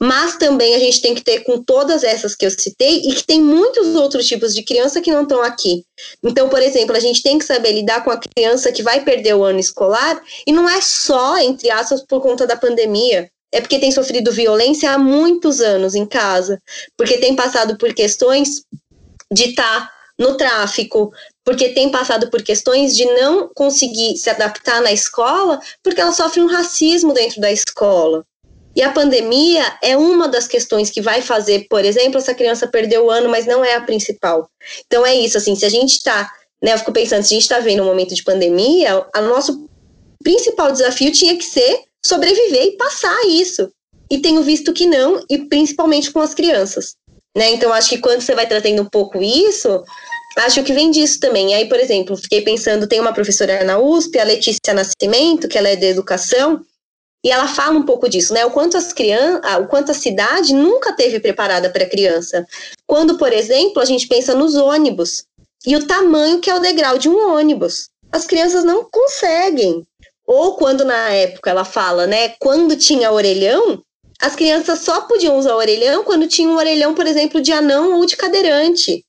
Mas também a gente tem que ter com todas essas que eu citei e que tem muitos outros tipos de criança que não estão aqui. Então, por exemplo, a gente tem que saber lidar com a criança que vai perder o ano escolar e não é só, entre aspas, por conta da pandemia. É porque tem sofrido violência há muitos anos em casa, porque tem passado por questões de estar tá no tráfico, porque tem passado por questões de não conseguir se adaptar na escola, porque ela sofre um racismo dentro da escola. E a pandemia é uma das questões que vai fazer, por exemplo, essa criança perder o ano, mas não é a principal. Então é isso, assim, se a gente está, né, eu fico pensando, se a gente está vendo um momento de pandemia, o nosso principal desafio tinha que ser sobreviver e passar isso. E tenho visto que não, e principalmente com as crianças. Né? Então, acho que quando você vai trazendo um pouco isso, acho que vem disso também. Aí, por exemplo, fiquei pensando, tem uma professora na USP, a Letícia Nascimento, que ela é de educação, e ela fala um pouco disso, né? O quanto as crianças, o quanto a cidade nunca teve preparada para a criança. Quando, por exemplo, a gente pensa nos ônibus e o tamanho que é o degrau de um ônibus. As crianças não conseguem. Ou quando na época ela fala, né? Quando tinha orelhão, as crianças só podiam usar orelhão quando tinha um orelhão, por exemplo, de anão ou de cadeirante.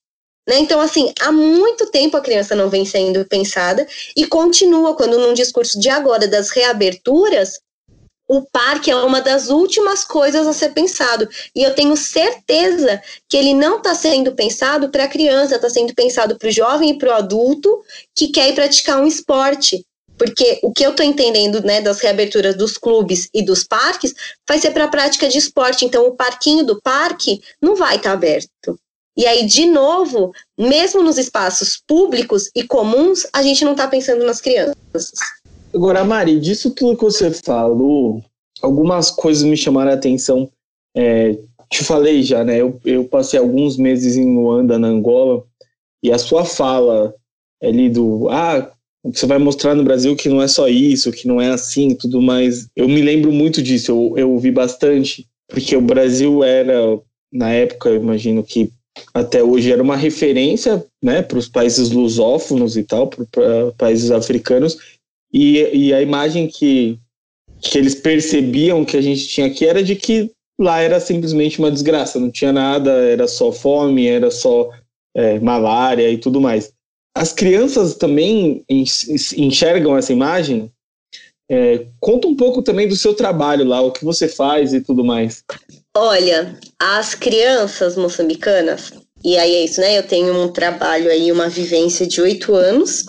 Né? Então, assim, há muito tempo a criança não vem sendo pensada e continua quando, num discurso de agora das reaberturas, o parque é uma das últimas coisas a ser pensado. E eu tenho certeza que ele não está sendo pensado para a criança, está sendo pensado para o jovem e para o adulto que quer ir praticar um esporte. Porque o que eu estou entendendo né, das reaberturas dos clubes e dos parques vai ser para a prática de esporte. Então, o parquinho do parque não vai estar tá aberto. E aí, de novo, mesmo nos espaços públicos e comuns, a gente não está pensando nas crianças. Agora, Mari, disso tudo que você falou, algumas coisas me chamaram a atenção. É, te falei já, né? Eu, eu passei alguns meses em Luanda, na Angola, e a sua fala ali do ah, você vai mostrar no Brasil que não é só isso, que não é assim tudo mais. Eu me lembro muito disso, eu, eu ouvi bastante, porque o Brasil era, na época, eu imagino que até hoje era uma referência né, para os países lusófonos e tal, para países africanos, e, e a imagem que, que eles percebiam que a gente tinha aqui era de que lá era simplesmente uma desgraça, não tinha nada, era só fome, era só é, malária e tudo mais. As crianças também enxergam essa imagem. É, conta um pouco também do seu trabalho lá, o que você faz e tudo mais. Olha, as crianças moçambicanas, e aí é isso, né? Eu tenho um trabalho aí, uma vivência de oito anos,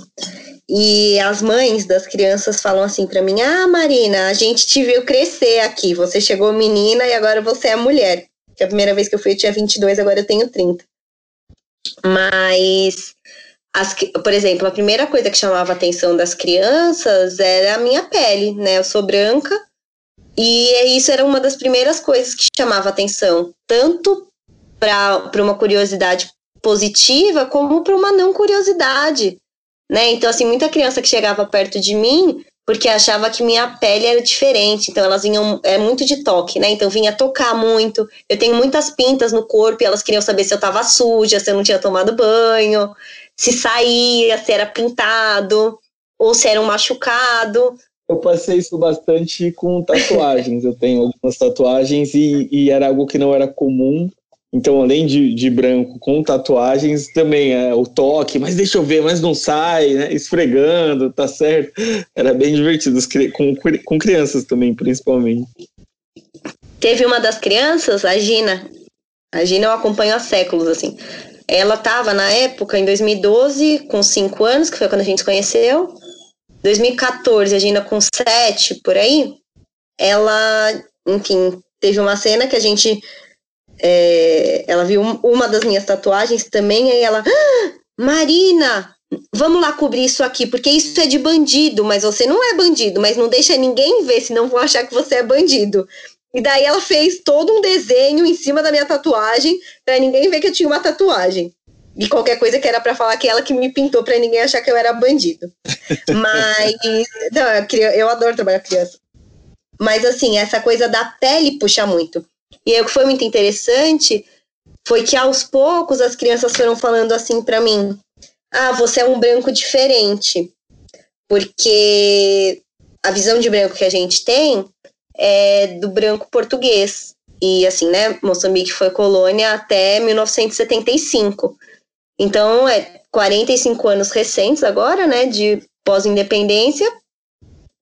e as mães das crianças falam assim para mim: Ah, Marina, a gente te viu crescer aqui. Você chegou menina e agora você é mulher. Que a primeira vez que eu fui eu tinha 22, agora eu tenho 30. Mas, as, por exemplo, a primeira coisa que chamava a atenção das crianças era a minha pele, né? Eu sou branca e isso era uma das primeiras coisas que chamava atenção, tanto para uma curiosidade positiva como para uma não curiosidade né? Então, assim, muita criança que chegava perto de mim porque achava que minha pele era diferente, então elas vinham, é muito de toque, né? Então vinha tocar muito. Eu tenho muitas pintas no corpo e elas queriam saber se eu tava suja, se eu não tinha tomado banho, se saía, se era pintado ou se era um machucado. eu passei isso bastante com tatuagens. Eu tenho algumas tatuagens e, e era algo que não era comum. Então, além de, de branco com tatuagens, também é o toque, mas deixa eu ver, mas não sai, né? Esfregando, tá certo. Era bem divertido, com, com crianças também, principalmente. Teve uma das crianças, a Gina. A Gina eu acompanho há séculos, assim. Ela estava na época, em 2012, com 5 anos, que foi quando a gente se conheceu. 2014, a Gina com 7, por aí. Ela, enfim, teve uma cena que a gente. É, ela viu uma das minhas tatuagens também, aí ela. Ah, Marina, vamos lá cobrir isso aqui, porque isso é de bandido, mas você não é bandido, mas não deixa ninguém ver, senão vão achar que você é bandido. E daí ela fez todo um desenho em cima da minha tatuagem, para ninguém ver que eu tinha uma tatuagem. E qualquer coisa que era para falar que ela que me pintou para ninguém achar que eu era bandido. Mas não, eu, eu adoro trabalhar com criança. Mas assim, essa coisa da pele puxa muito. E o que foi muito interessante foi que aos poucos as crianças foram falando assim para mim: "Ah, você é um branco diferente". Porque a visão de branco que a gente tem é do branco português. E assim, né, Moçambique foi colônia até 1975. Então, é 45 anos recentes agora, né, de pós-independência,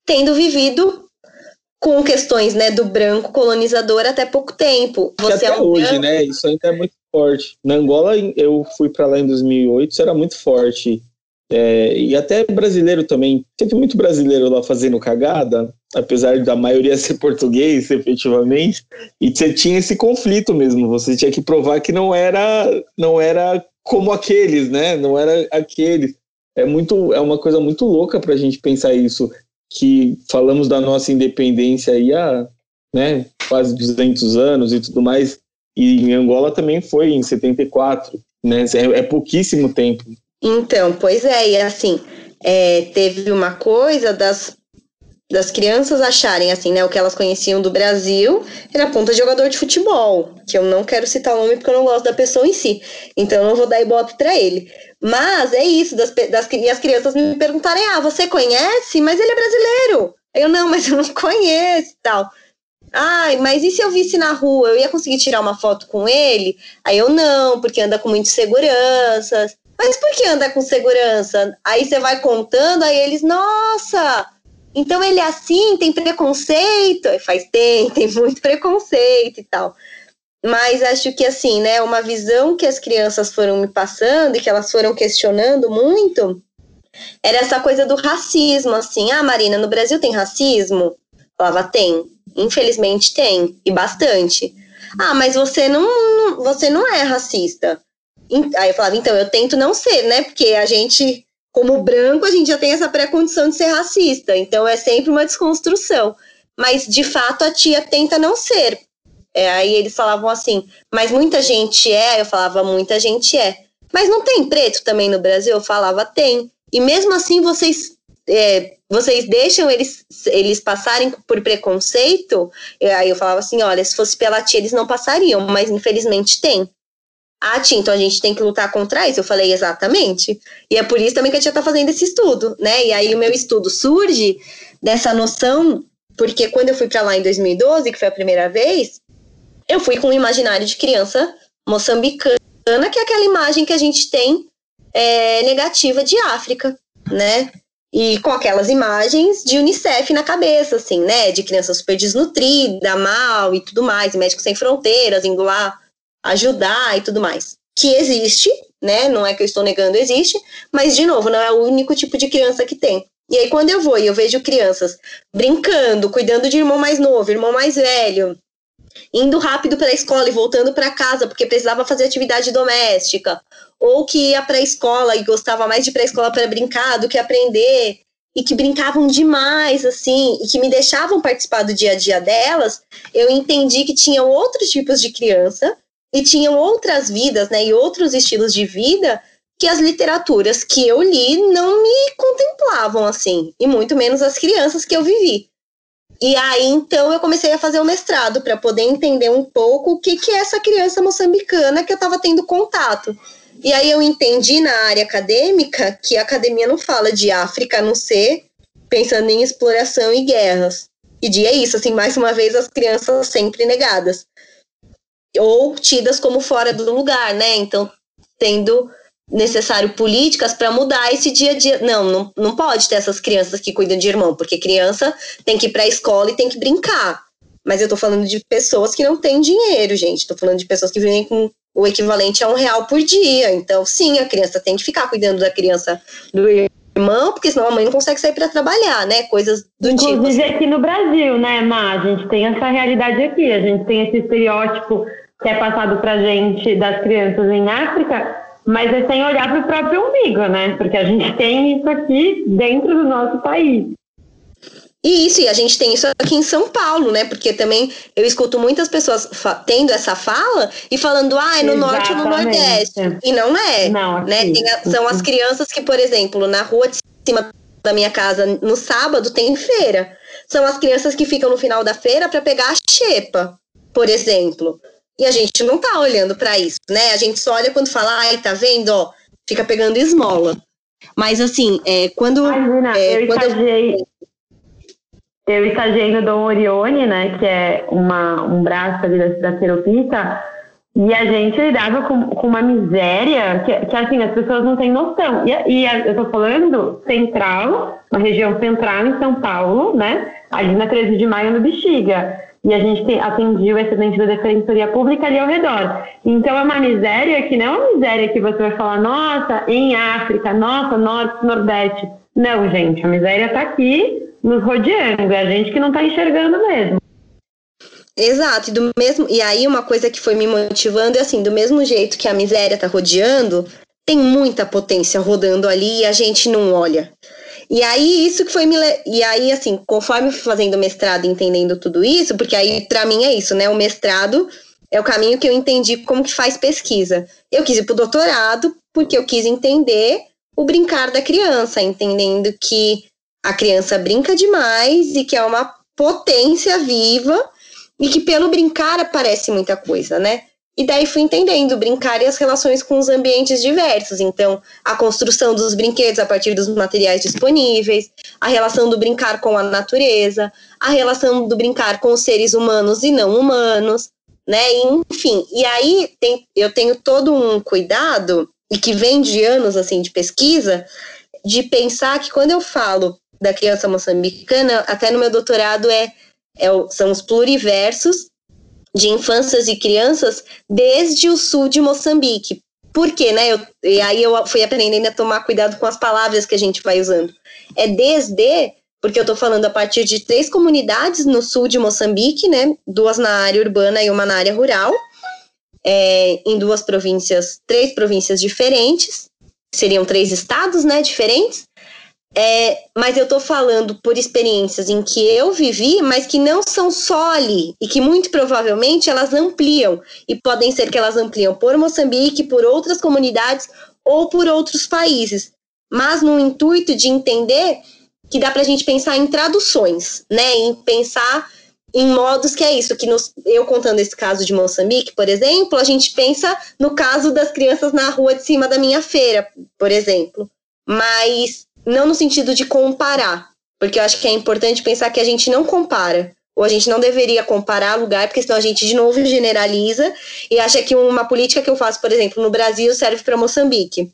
tendo vivido com questões, né, do branco colonizador até pouco tempo. Você até é um hoje, branco... né, isso ainda é muito forte. Na Angola, eu fui para lá em 2008, isso era muito forte. É, e até brasileiro também. Teve muito brasileiro lá fazendo cagada, apesar da maioria ser português, efetivamente, e você tinha esse conflito mesmo. Você tinha que provar que não era, não era como aqueles, né? Não era aqueles. É muito, é uma coisa muito louca para a gente pensar isso, que falamos da nossa independência aí há, né, quase 200 anos e tudo mais. E em Angola também foi em 74, né? É, é pouquíssimo tempo. Então, pois é, e assim, é, teve uma coisa das, das crianças acharem, assim, né, o que elas conheciam do Brasil era ponta de jogador de futebol, que eu não quero citar o nome porque eu não gosto da pessoa em si, então eu não vou dar ibope para ele. Mas é isso, das, das, e as crianças me perguntarem, ah, você conhece? Mas ele é brasileiro. Eu, não, mas eu não conheço tal. Ai, mas e se eu visse na rua, eu ia conseguir tirar uma foto com ele? Aí eu não, porque anda com muitas seguranças. Mas por que anda com segurança? Aí você vai contando, aí eles, nossa, então ele é assim, tem preconceito? Faz, tem, tem muito preconceito e tal. Mas acho que assim, né, uma visão que as crianças foram me passando e que elas foram questionando muito era essa coisa do racismo, assim, ah, Marina, no Brasil tem racismo? falava, tem. Infelizmente tem, e bastante. Ah, mas você não, você não é racista. Aí eu falava, então, eu tento não ser, né? Porque a gente, como branco, a gente já tem essa pré-condição de ser racista. Então é sempre uma desconstrução. Mas, de fato, a tia tenta não ser. É, aí eles falavam assim, mas muita gente é. Eu falava, muita gente é. Mas não tem preto também no Brasil? Eu falava, tem. E mesmo assim, vocês é, vocês deixam eles, eles passarem por preconceito? Aí eu falava assim: olha, se fosse pela tia, eles não passariam, mas infelizmente tem. Ah, tia, então a gente tem que lutar contra isso. Eu falei, exatamente. E é por isso também que a tia está fazendo esse estudo, né? E aí o meu estudo surge dessa noção, porque quando eu fui para lá em 2012, que foi a primeira vez, eu fui com um imaginário de criança moçambicana, que é aquela imagem que a gente tem é, negativa de África, né? E com aquelas imagens de Unicef na cabeça, assim, né? De criança super desnutrida, mal e tudo mais, e Médicos Sem Fronteiras indo lá ajudar e tudo mais. Que existe, né? Não é que eu estou negando, existe, mas de novo, não é o único tipo de criança que tem. E aí, quando eu vou e eu vejo crianças brincando, cuidando de irmão mais novo, irmão mais velho, indo rápido para a escola e voltando para casa porque precisava fazer atividade doméstica, ou que ia para a escola e gostava mais de ir para a escola para brincar do que aprender, e que brincavam demais, assim, e que me deixavam participar do dia a dia delas, eu entendi que tinham outros tipos de criança e tinham outras vidas, né, e outros estilos de vida que as literaturas que eu li não me contemplavam assim, e muito menos as crianças que eu vivi. E aí então eu comecei a fazer o mestrado para poder entender um pouco o que que é essa criança moçambicana que eu estava tendo contato. E aí eu entendi na área acadêmica que a academia não fala de África a não ser pensando em exploração e guerras. E é isso, assim, mais uma vez as crianças sempre negadas ou tidas como fora do lugar, né? Então, tendo necessário políticas para mudar esse dia a dia. Não, não, não pode ter essas crianças que cuidam de irmão, porque criança tem que ir para a escola e tem que brincar. Mas eu tô falando de pessoas que não têm dinheiro, gente. Tô falando de pessoas que vivem com o equivalente a um real por dia. Então, sim, a criança tem que ficar cuidando da criança do irmão, porque senão a mãe não consegue sair para trabalhar, né? Coisas do Inclusive, tipo. Inclusive aqui no Brasil, né, Má? A gente tem essa realidade aqui. A gente tem esse estereótipo que é passado pra gente das crianças em África, mas é sem olhar para o próprio umbigo, né? Porque a gente tem isso aqui dentro do nosso país. E isso, e a gente tem isso aqui em São Paulo, né? Porque também eu escuto muitas pessoas tendo essa fala e falando, ah, é no Exatamente. norte ou no nordeste. E não é. Não, né? A, são as crianças que, por exemplo, na rua de cima da minha casa, no sábado, tem feira. São as crianças que ficam no final da feira para pegar a xepa, por exemplo. E a gente não tá olhando para isso, né? A gente só olha quando fala, ai, tá vendo, ó, fica pegando esmola. Mas assim, é, quando. Imagina, é, eu, quando estagiei, eu... eu estagiei no Dom Orione, né? Que é uma, um braço ali da, da Seropita, e a gente lidava com, com uma miséria que, que, assim, as pessoas não têm noção. E, e eu tô falando central, uma região central em São Paulo, né? Ali na 13 de maio, no Bexiga e a gente atendia o excedente da Defensoria Pública ali ao redor. Então é uma miséria que não é uma miséria que você vai falar, nossa, em África, nossa, Norte, Nordeste. Não, gente, a miséria está aqui nos rodeando, é a gente que não está enxergando mesmo. Exato, e do mesmo, e aí uma coisa que foi me motivando é assim, do mesmo jeito que a miséria está rodeando, tem muita potência rodando ali e a gente não olha. E aí, isso que foi me. E aí, assim, conforme fazendo mestrado entendendo tudo isso, porque aí, para mim, é isso, né? O mestrado é o caminho que eu entendi como que faz pesquisa. Eu quis ir pro doutorado porque eu quis entender o brincar da criança, entendendo que a criança brinca demais e que é uma potência viva e que pelo brincar aparece muita coisa, né? E daí fui entendendo brincar e as relações com os ambientes diversos. Então, a construção dos brinquedos a partir dos materiais disponíveis, a relação do brincar com a natureza, a relação do brincar com os seres humanos e não humanos, né? Enfim, e aí tem, eu tenho todo um cuidado, e que vem de anos assim de pesquisa, de pensar que quando eu falo da criança moçambicana, até no meu doutorado é, é são os pluriversos de infâncias e crianças desde o sul de Moçambique. Por quê, né? Eu, e aí eu fui aprendendo a tomar cuidado com as palavras que a gente vai usando. É desde, porque eu estou falando a partir de três comunidades no sul de Moçambique, né? Duas na área urbana e uma na área rural, é, em duas províncias, três províncias diferentes, seriam três estados, né? Diferentes. É, mas eu tô falando por experiências em que eu vivi, mas que não são só ali e que muito provavelmente elas ampliam e podem ser que elas ampliam por Moçambique, por outras comunidades ou por outros países, mas no intuito de entender que dá para a gente pensar em traduções, né? Em pensar em modos que é isso, que nos, eu contando esse caso de Moçambique, por exemplo, a gente pensa no caso das crianças na rua de cima da minha feira, por exemplo. Mas não no sentido de comparar, porque eu acho que é importante pensar que a gente não compara. Ou a gente não deveria comparar lugar, porque senão a gente de novo generaliza e acha que uma política que eu faço, por exemplo, no Brasil serve para Moçambique.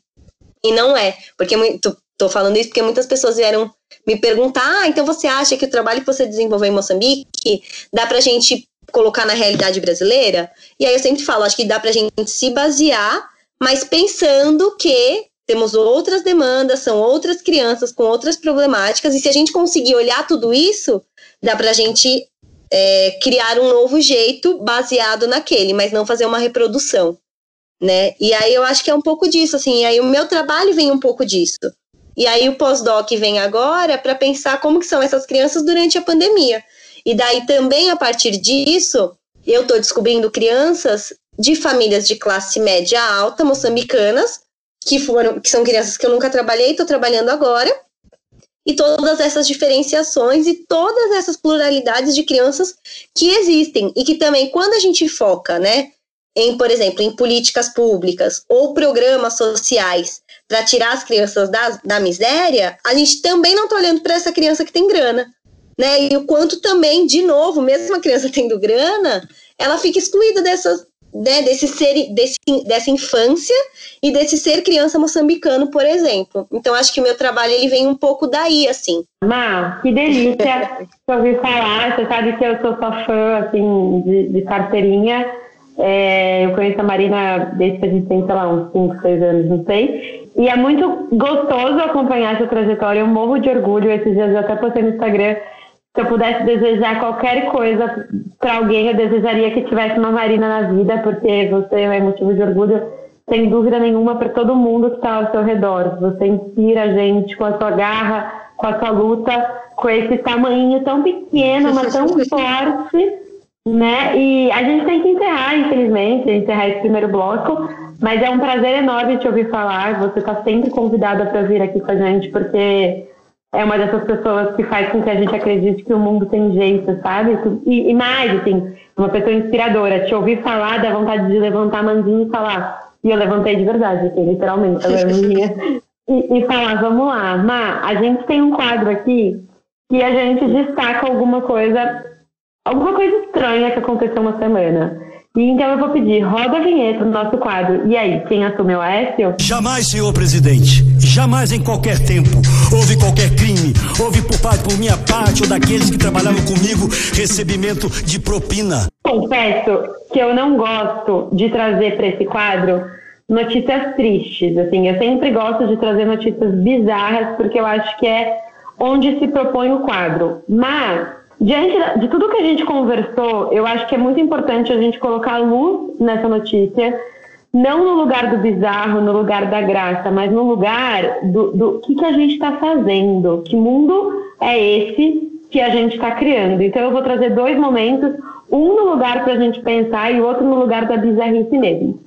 E não é, porque tô, tô falando isso porque muitas pessoas vieram me perguntar: ah, então você acha que o trabalho que você desenvolveu em Moçambique dá para a gente colocar na realidade brasileira? E aí eu sempre falo: acho que dá para a gente se basear, mas pensando que temos outras demandas, são outras crianças com outras problemáticas, e se a gente conseguir olhar tudo isso, dá para a gente é, criar um novo jeito baseado naquele, mas não fazer uma reprodução, né? E aí eu acho que é um pouco disso, assim, e aí o meu trabalho vem um pouco disso. E aí o pós-doc vem agora para pensar como que são essas crianças durante a pandemia. E daí também, a partir disso, eu estou descobrindo crianças de famílias de classe média alta, moçambicanas, que foram que são crianças que eu nunca trabalhei, estou trabalhando agora. E todas essas diferenciações e todas essas pluralidades de crianças que existem e que também quando a gente foca, né, em, por exemplo, em políticas públicas ou programas sociais para tirar as crianças da, da miséria, a gente também não está olhando para essa criança que tem grana. Né? E o quanto também, de novo, mesmo a criança tendo grana, ela fica excluída dessas, né, desse ser, desse, dessa infância e desse ser criança moçambicano, por exemplo. Então, acho que o meu trabalho ele vem um pouco daí, assim. Má, que delícia te ouvir falar. Você sabe que eu sou sua fã, assim, de, de carteirinha. É, eu conheço a Marina desde que a gente tem, sei lá, uns 5, 6 anos, não sei. E é muito gostoso acompanhar essa trajetória. Eu morro de orgulho. Esses dias eu até postei no Instagram se eu pudesse desejar qualquer coisa para alguém, eu desejaria que tivesse uma Marina na vida, porque você é motivo de orgulho, sem dúvida nenhuma, para todo mundo que está ao seu redor. Você inspira a gente com a sua garra, com a sua luta, com esse tamanho tão pequeno, mas tão forte, né? E a gente tem que encerrar, infelizmente, encerrar esse primeiro bloco, mas é um prazer enorme te ouvir falar. Você está sempre convidada para vir aqui com a gente, porque é uma dessas pessoas que faz com que a gente acredite que o mundo tem jeito, sabe? E, e mais, assim, uma pessoa inspiradora. Te ouvir falar, dá vontade de levantar a mandinha e falar. E eu levantei de verdade, assim, literalmente, a mandinha. e, e falar, vamos lá, Má, a gente tem um quadro aqui que a gente destaca alguma coisa, alguma coisa estranha que aconteceu uma semana. E então eu vou pedir, roda a vinheta do nosso quadro. E aí, quem assume o Aécio? Jamais, senhor presidente. Jamais em qualquer tempo houve qualquer crime. Houve por parte, por minha parte ou daqueles que trabalhavam comigo, recebimento de propina. Confesso que eu não gosto de trazer para esse quadro notícias tristes. Assim, eu sempre gosto de trazer notícias bizarras porque eu acho que é onde se propõe o quadro. Mas Diante de tudo que a gente conversou, eu acho que é muito importante a gente colocar luz nessa notícia, não no lugar do bizarro, no lugar da graça, mas no lugar do, do que, que a gente está fazendo, que mundo é esse que a gente está criando. Então eu vou trazer dois momentos, um no lugar para a gente pensar e o outro no lugar da bizarrice mesmo.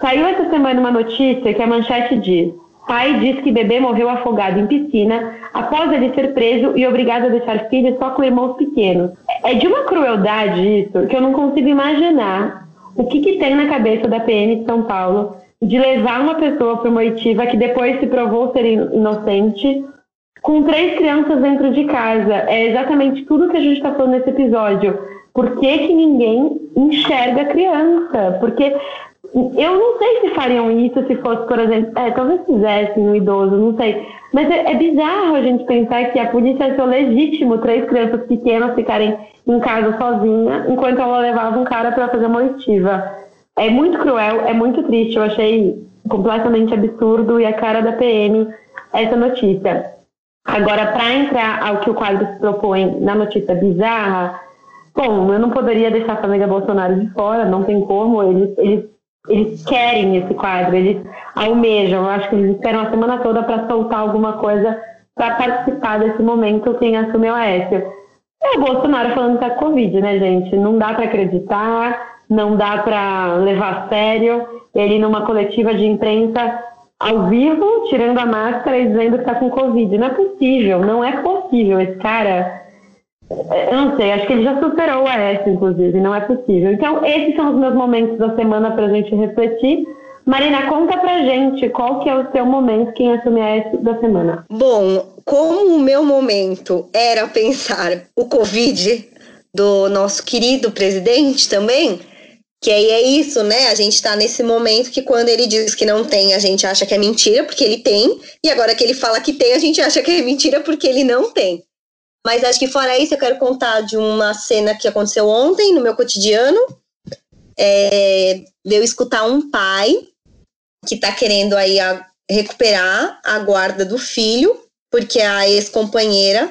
Saiu essa semana uma notícia que a manchete diz: Pai diz que bebê morreu afogado em piscina após ele ser preso e obrigado a deixar filhos só com irmãos pequenos. É de uma crueldade isso que eu não consigo imaginar o que, que tem na cabeça da PM de São Paulo de levar uma pessoa para uma oitiva que depois se provou ser inocente com três crianças dentro de casa. É exatamente tudo que a gente está falando nesse episódio. Por que, que ninguém enxerga a criança? Porque eu não sei se fariam isso se fosse, por exemplo, é, talvez fizessem um idoso, não sei. Mas é, é, bizarro a gente pensar que a polícia achou legítimo três crianças pequenas ficarem em casa sozinha enquanto ela levava um cara para fazer uma oitiva. É muito cruel, é muito triste. Eu achei completamente absurdo e a cara da PM essa notícia. Agora, para entrar ao que o quadro se propõe na notícia bizarra, bom, eu não poderia deixar a família Bolsonaro de fora, não tem como. Eles, eles eles querem esse quadro, eles almejam. Eu acho que eles esperam a semana toda para soltar alguma coisa para participar desse momento quem assume o Aécio. É o Bolsonaro falando que tá Covid, né, gente? Não dá para acreditar, não dá para levar a sério. Ele numa coletiva de imprensa ao vivo, tirando a máscara e dizendo que tá com Covid. Não é possível, não é possível. Esse cara eu não sei, acho que ele já superou o AS, inclusive, não é possível. Então, esses são os meus momentos da semana para a gente refletir. Marina, conta pra gente qual que é o seu momento, quem assume a S da semana. Bom, como o meu momento era pensar o Covid do nosso querido presidente também, que aí é isso, né? A gente tá nesse momento que quando ele diz que não tem, a gente acha que é mentira, porque ele tem, e agora que ele fala que tem, a gente acha que é mentira porque ele não tem. Mas acho que fora isso, eu quero contar de uma cena que aconteceu ontem no meu cotidiano. É, de eu escutar um pai que está querendo aí a, recuperar a guarda do filho, porque a ex-companheira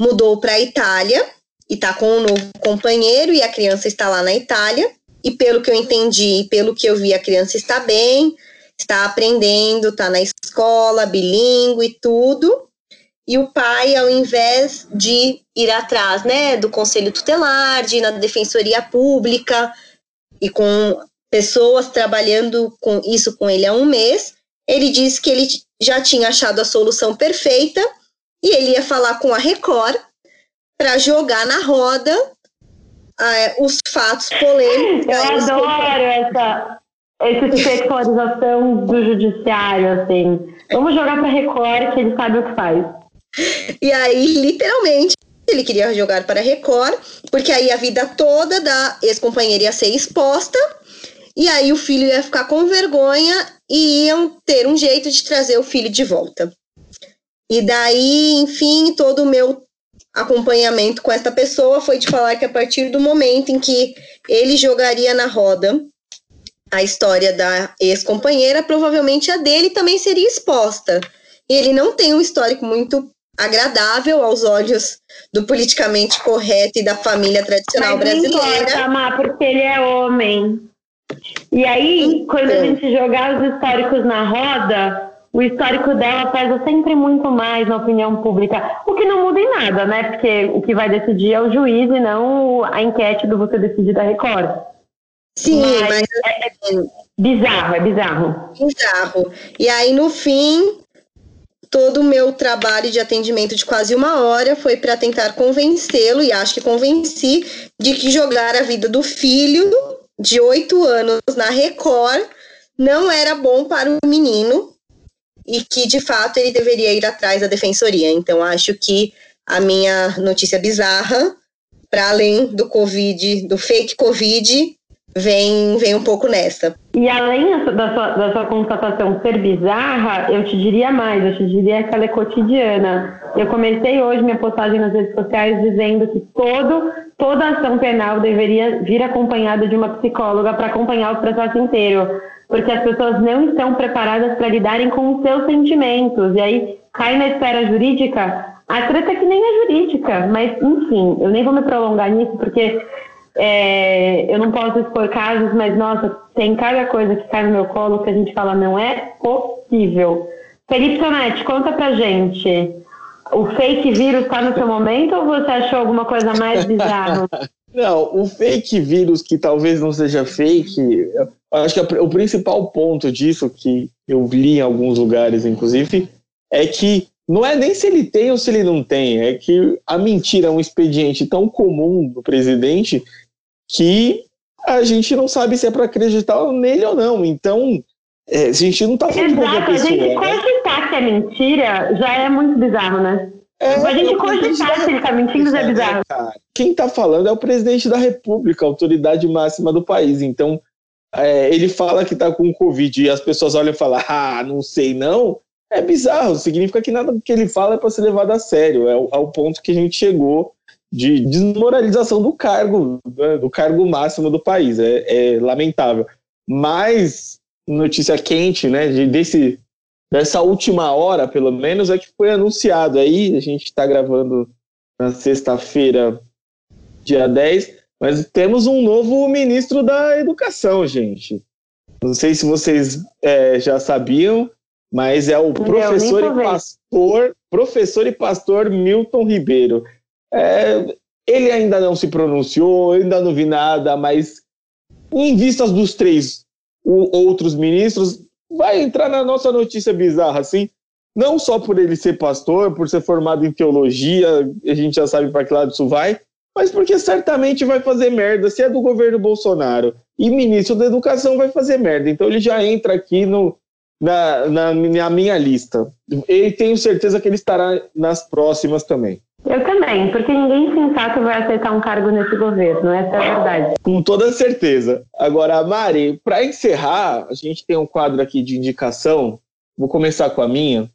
mudou para a Itália e está com um novo companheiro e a criança está lá na Itália. E pelo que eu entendi, pelo que eu vi, a criança está bem, está aprendendo, está na escola, bilíngue e tudo e o pai, ao invés de ir atrás né, do conselho tutelar, de ir na defensoria pública e com pessoas trabalhando com isso com ele há um mês, ele disse que ele já tinha achado a solução perfeita e ele ia falar com a Record para jogar na roda uh, os fatos polêmicos. Eu adoro essa, essa sexualização do judiciário, assim. Vamos jogar para Record, que ele sabe o que faz. E aí, literalmente, ele queria jogar para Record, porque aí a vida toda da ex-companheira ia ser exposta, e aí o filho ia ficar com vergonha e iam ter um jeito de trazer o filho de volta. E daí, enfim, todo o meu acompanhamento com essa pessoa foi de falar que a partir do momento em que ele jogaria na roda a história da ex-companheira, provavelmente a dele também seria exposta. E ele não tem um histórico muito agradável aos olhos do politicamente correto e da família tradicional Mas não brasileira. importa, Má, porque ele é homem. E aí, quando a Então. gente jogar os históricos na roda, o histórico dela pesa sempre muito mais na opinião pública. O que não muda em nada, né? Porque o que vai decidir é o juiz e não a enquete do Você Decide da Record. Sim, Mas mas é bizarro, é bizarro. bizarro. E aí, no fim, todo o meu trabalho de atendimento de quase uma hora foi para tentar convencê-lo, e acho que convenci, de que jogar a vida do filho de oito anos na Record não era bom para o menino e que, de fato, ele deveria ir atrás da defensoria. Então, acho que a minha notícia bizarra, para além do Covid, do fake Covid, vem, vem um pouco nessa. E além da sua, da sua- constatação ser bizarra, eu te diria mais, eu te diria que ela é cotidiana. Eu comecei hoje minha postagem nas redes sociais dizendo que todo, toda ação penal deveria vir acompanhada de uma psicóloga para acompanhar o processo inteiro. Porque as pessoas não estão preparadas para lidarem com os seus sentimentos. E aí cai na esfera jurídica, a treta é que nem é jurídica, mas enfim, eu nem vou me prolongar nisso, porque é, eu não posso expor casos, mas nossa, tem cada coisa que cai no meu colo que a gente fala não é possível. Felipe Sonetti, conta pra gente. O fake vírus tá no seu momento ou você achou alguma coisa mais bizarra? Não, o fake vírus, que talvez não seja fake, acho que o principal ponto disso, que eu li em alguns lugares, inclusive, é que não é nem se ele tem ou se ele não tem, é que a mentira é um expediente tão comum do presidente que a gente não sabe se é para acreditar nele ou não. Então, é, a gente não tá falando de qualquer Exato, a pessoa. gente né? cogitar que é mentira já é muito bizarro, né? É, a gente cogitar se ele tá mentindo já é bizarro. cara? Quem tá falando é o presidente da República, a autoridade máxima do país. Então, é, ele fala que tá com Covid e as pessoas olham e falam, ah, não sei não. É bizarro, significa que nada que ele fala é para ser levado a sério. É o- ao ponto que a gente chegou de desmoralização do cargo, né, do cargo máximo do país. É, é lamentável. Mas notícia quente, né, de, desse, dessa última hora, pelo menos, é que foi anunciado aí. A gente está gravando na sexta-feira, dia 10, mas temos um novo ministro da Educação, gente. Não sei se vocês é, já sabiam, mas é o professor e pastor, professor e pastor Milton Ribeiro. É, ele ainda não se pronunciou, ainda não vi nada, mas em vistas dos três outros ministros, vai entrar na nossa notícia bizarra, assim, não só por ele ser pastor, por ser formado em teologia, a gente já sabe para que lado isso vai, mas porque certamente vai fazer merda se é do governo Bolsonaro. E ministro da Educação vai fazer merda. Então ele já entra aqui no, na, na, na minha lista. E tenho certeza que ele estará nas próximas também. Eu também, porque ninguém sensato vai aceitar um cargo nesse governo, essa é a verdade. Com toda certeza. Agora, Mari, para encerrar, a gente tem um quadro aqui de indicação. Vou começar com a minha.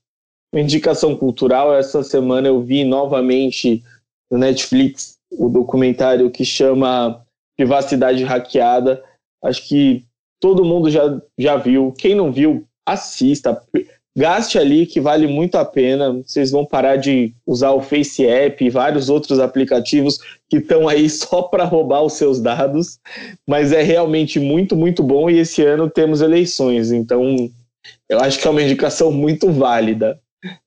Indicação cultural. Essa semana eu vi novamente no Netflix o documentário que chama Privacidade Hackeada. Acho que todo mundo já, já viu. Quem não viu, assista. Gaste ali, que vale muito a pena. Vocês vão parar de usar o Face App e vários outros aplicativos que estão aí só para roubar os seus dados. Mas é realmente muito, muito bom. E esse ano temos eleições. Então, eu acho que é uma indicação muito válida.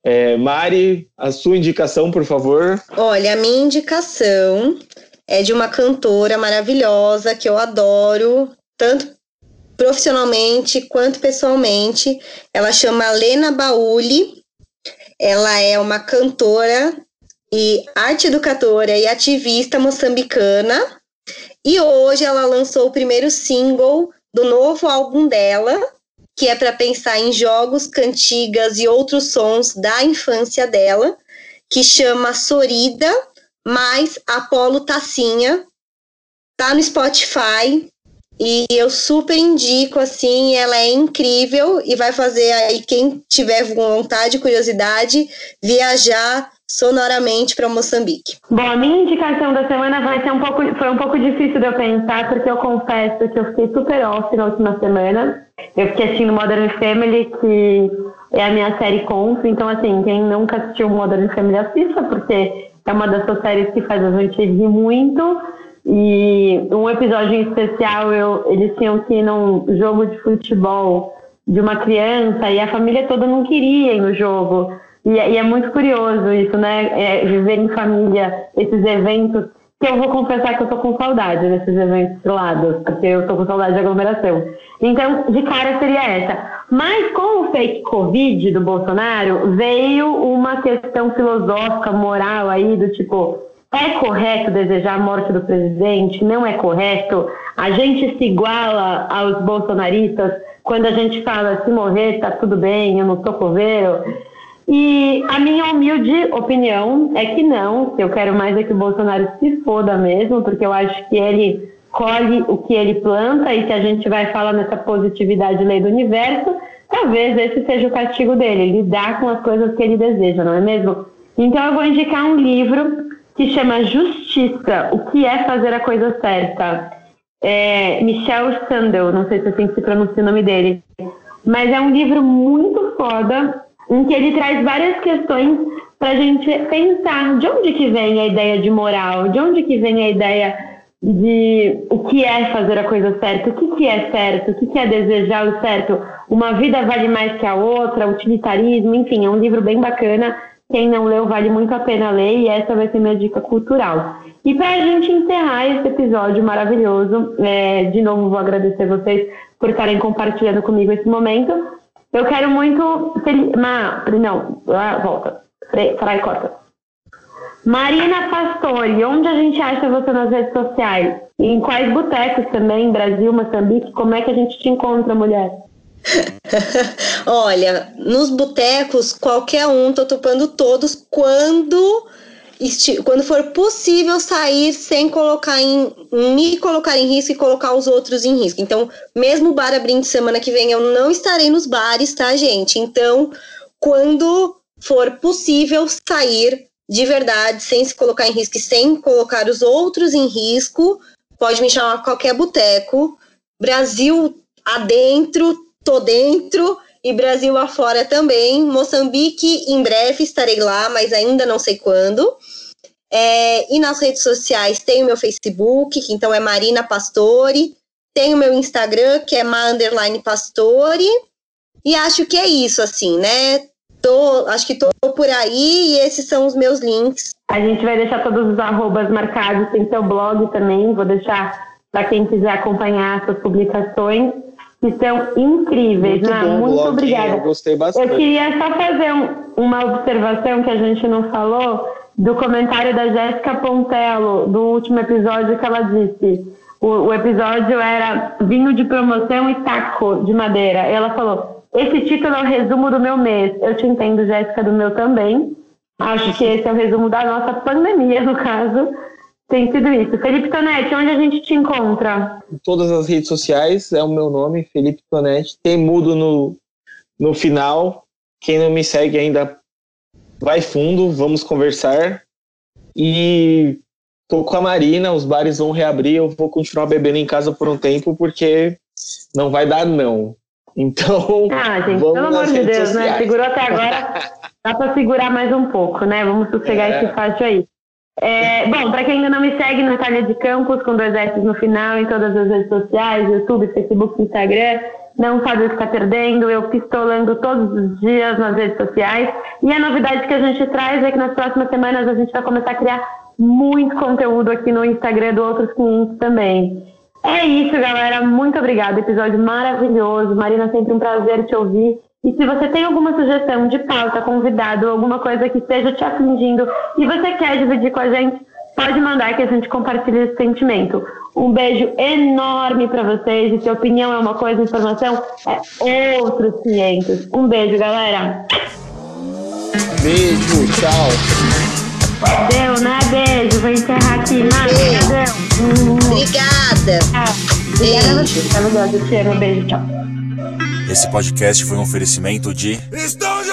É, Mari, a sua indicação, por favor. Olha, a minha indicação é de uma cantora maravilhosa que eu adoro, tanto profissionalmente quanto pessoalmente. Ela chama Lena Bauli. Ela é uma cantora e arte educadora e ativista moçambicana. E hoje ela lançou o primeiro single do novo álbum dela, que é para pensar em jogos, cantigas e outros sons da infância dela, que chama Sorida mais Apolo Tacinha. Tá no Spotify e eu super indico assim, ela é incrível e vai fazer aí quem tiver vontade, curiosidade, viajar sonoramente para Moçambique. Bom, a minha indicação da semana vai ser um pouco, foi um pouco difícil de eu pensar, porque eu confesso que eu fiquei super off na última semana. Eu fiquei assistindo Modern Family, que é a minha série conto. Então, assim, quem nunca assistiu Modern Family, assista, porque é uma dessas séries que faz a gente rir muito. E um episódio especial, eu, eles tinham que ir num jogo de futebol de uma criança e a família toda não queria ir no jogo. E, é, e é muito curioso isso, né? É, viver em família, esses eventos, que eu vou confessar que eu tô com saudade desses eventos lados, porque eu tô com saudade de aglomeração. Então, de cara seria essa. Mas com o fake Covid do Bolsonaro, veio uma questão filosófica, moral aí, do tipo, é correto desejar a morte do presidente? Não é correto? A gente se iguala aos bolsonaristas quando a gente fala se morrer tá tudo bem, eu não sou coveiro. E a minha humilde opinião é que não, que eu quero mais é que o Bolsonaro se foda mesmo, porque eu acho que ele colhe o que ele planta e se a gente vai falar nessa positividade lei do universo, talvez esse seja o castigo dele, lidar com as coisas que ele deseja, não é mesmo? Então eu vou indicar um livro que chama Justiça, o que é fazer a coisa certa. É Michel Sandel, não sei se assim se pronuncia o nome dele, mas é um livro muito foda em que ele traz várias questões para a gente pensar de onde que vem a ideia de moral, de onde que vem a ideia de o que é fazer a coisa certa, o que, que é certo, o que, que é desejar o certo, uma vida vale mais que a outra, utilitarismo, enfim, é um livro bem bacana. Quem não leu vale muito a pena ler e essa vai ser minha dica cultural. E para a gente encerrar esse episódio maravilhoso, é, de novo vou agradecer vocês por estarem compartilhando comigo esse momento. Eu quero muito. Ma... Não, volta. Frai corta. Marina Pastore, onde a gente acha você nas redes sociais? E em quais botecos também, Brasil, Moçambique? Como é que a gente te encontra, mulher? Olha, nos botecos, qualquer um, tô topando todos quando quando for possível sair sem colocar em me colocar em risco e colocar os outros em risco. Então, mesmo o bar abrindo semana que vem, eu não estarei nos bares, tá, gente? Então, quando for possível sair de verdade, sem se colocar em risco e sem colocar os outros em risco, pode me chamar qualquer boteco. Brasil adentro, tô dentro e Brasil afora também. Moçambique, em breve estarei lá, mas ainda não sei quando. É, e nas redes sociais tem o meu Facebook, que então é Marina Pastore, tem o meu Instagram, que é ma pastore, e acho que é isso, assim, né? Tô, acho que tô por aí e esses são os meus links. A gente vai deixar todos os arrobas marcados, tem seu blog também, vou deixar para quem quiser acompanhar suas publicações que são incríveis. Muito, né? bom, Muito obrigada. Eu gostei bastante. Eu queria só fazer um, uma observação que a gente não falou do comentário da Jéssica Pontello do último episódio que ela disse. O, o, episódio era vinho de promoção e taco de madeira. Ela falou: esse título é o resumo do meu mês. Eu te entendo, Jéssica, do meu também. Acho que esse é o resumo da nossa pandemia, no caso. Tem sido isso. Felipe Tonetti, onde a gente te encontra? Em todas as redes sociais, é o meu nome, Felipe Tonetti. Tem mudo no, no final. Quem não me segue ainda, vai fundo, vamos conversar. E tô com a Marina, os bares vão reabrir, eu vou continuar bebendo em casa por um tempo, porque não vai dar não. Então, ah, gente, pelo amor de Deus, né? sociais. né? Segurou até agora, dá para segurar mais um pouco, né? Vamos sossegar é. esse fácil aí. É, bom, para quem ainda não me segue, Natália de Campos, com dois S no final, em todas as redes sociais, YouTube, Facebook, Instagram, não sabe o que está perdendo, eu pistolando todos os dias nas redes sociais. E a novidade que a gente traz é que nas próximas semanas a gente vai começar a criar muito conteúdo aqui no Instagram do Outros Clientes também. É isso, galera. Muito obrigada. Episódio maravilhoso. Marina, sempre um prazer te ouvir. E se você tem alguma sugestão de pauta, convidado, alguma coisa que esteja te afligindo e você quer dividir com a gente, pode mandar que a gente compartilha esse sentimento. Um beijo enorme para vocês. E se opinião é uma coisa, informação é outros 500. Um beijo, galera. Beijo, tchau. Deu, né? Beijo. Vou encerrar aqui. Nada, deu. Hum, Obrigada. ah, Obrigada a você. Beijo, tchau. Esse podcast foi um oferecimento de Estou de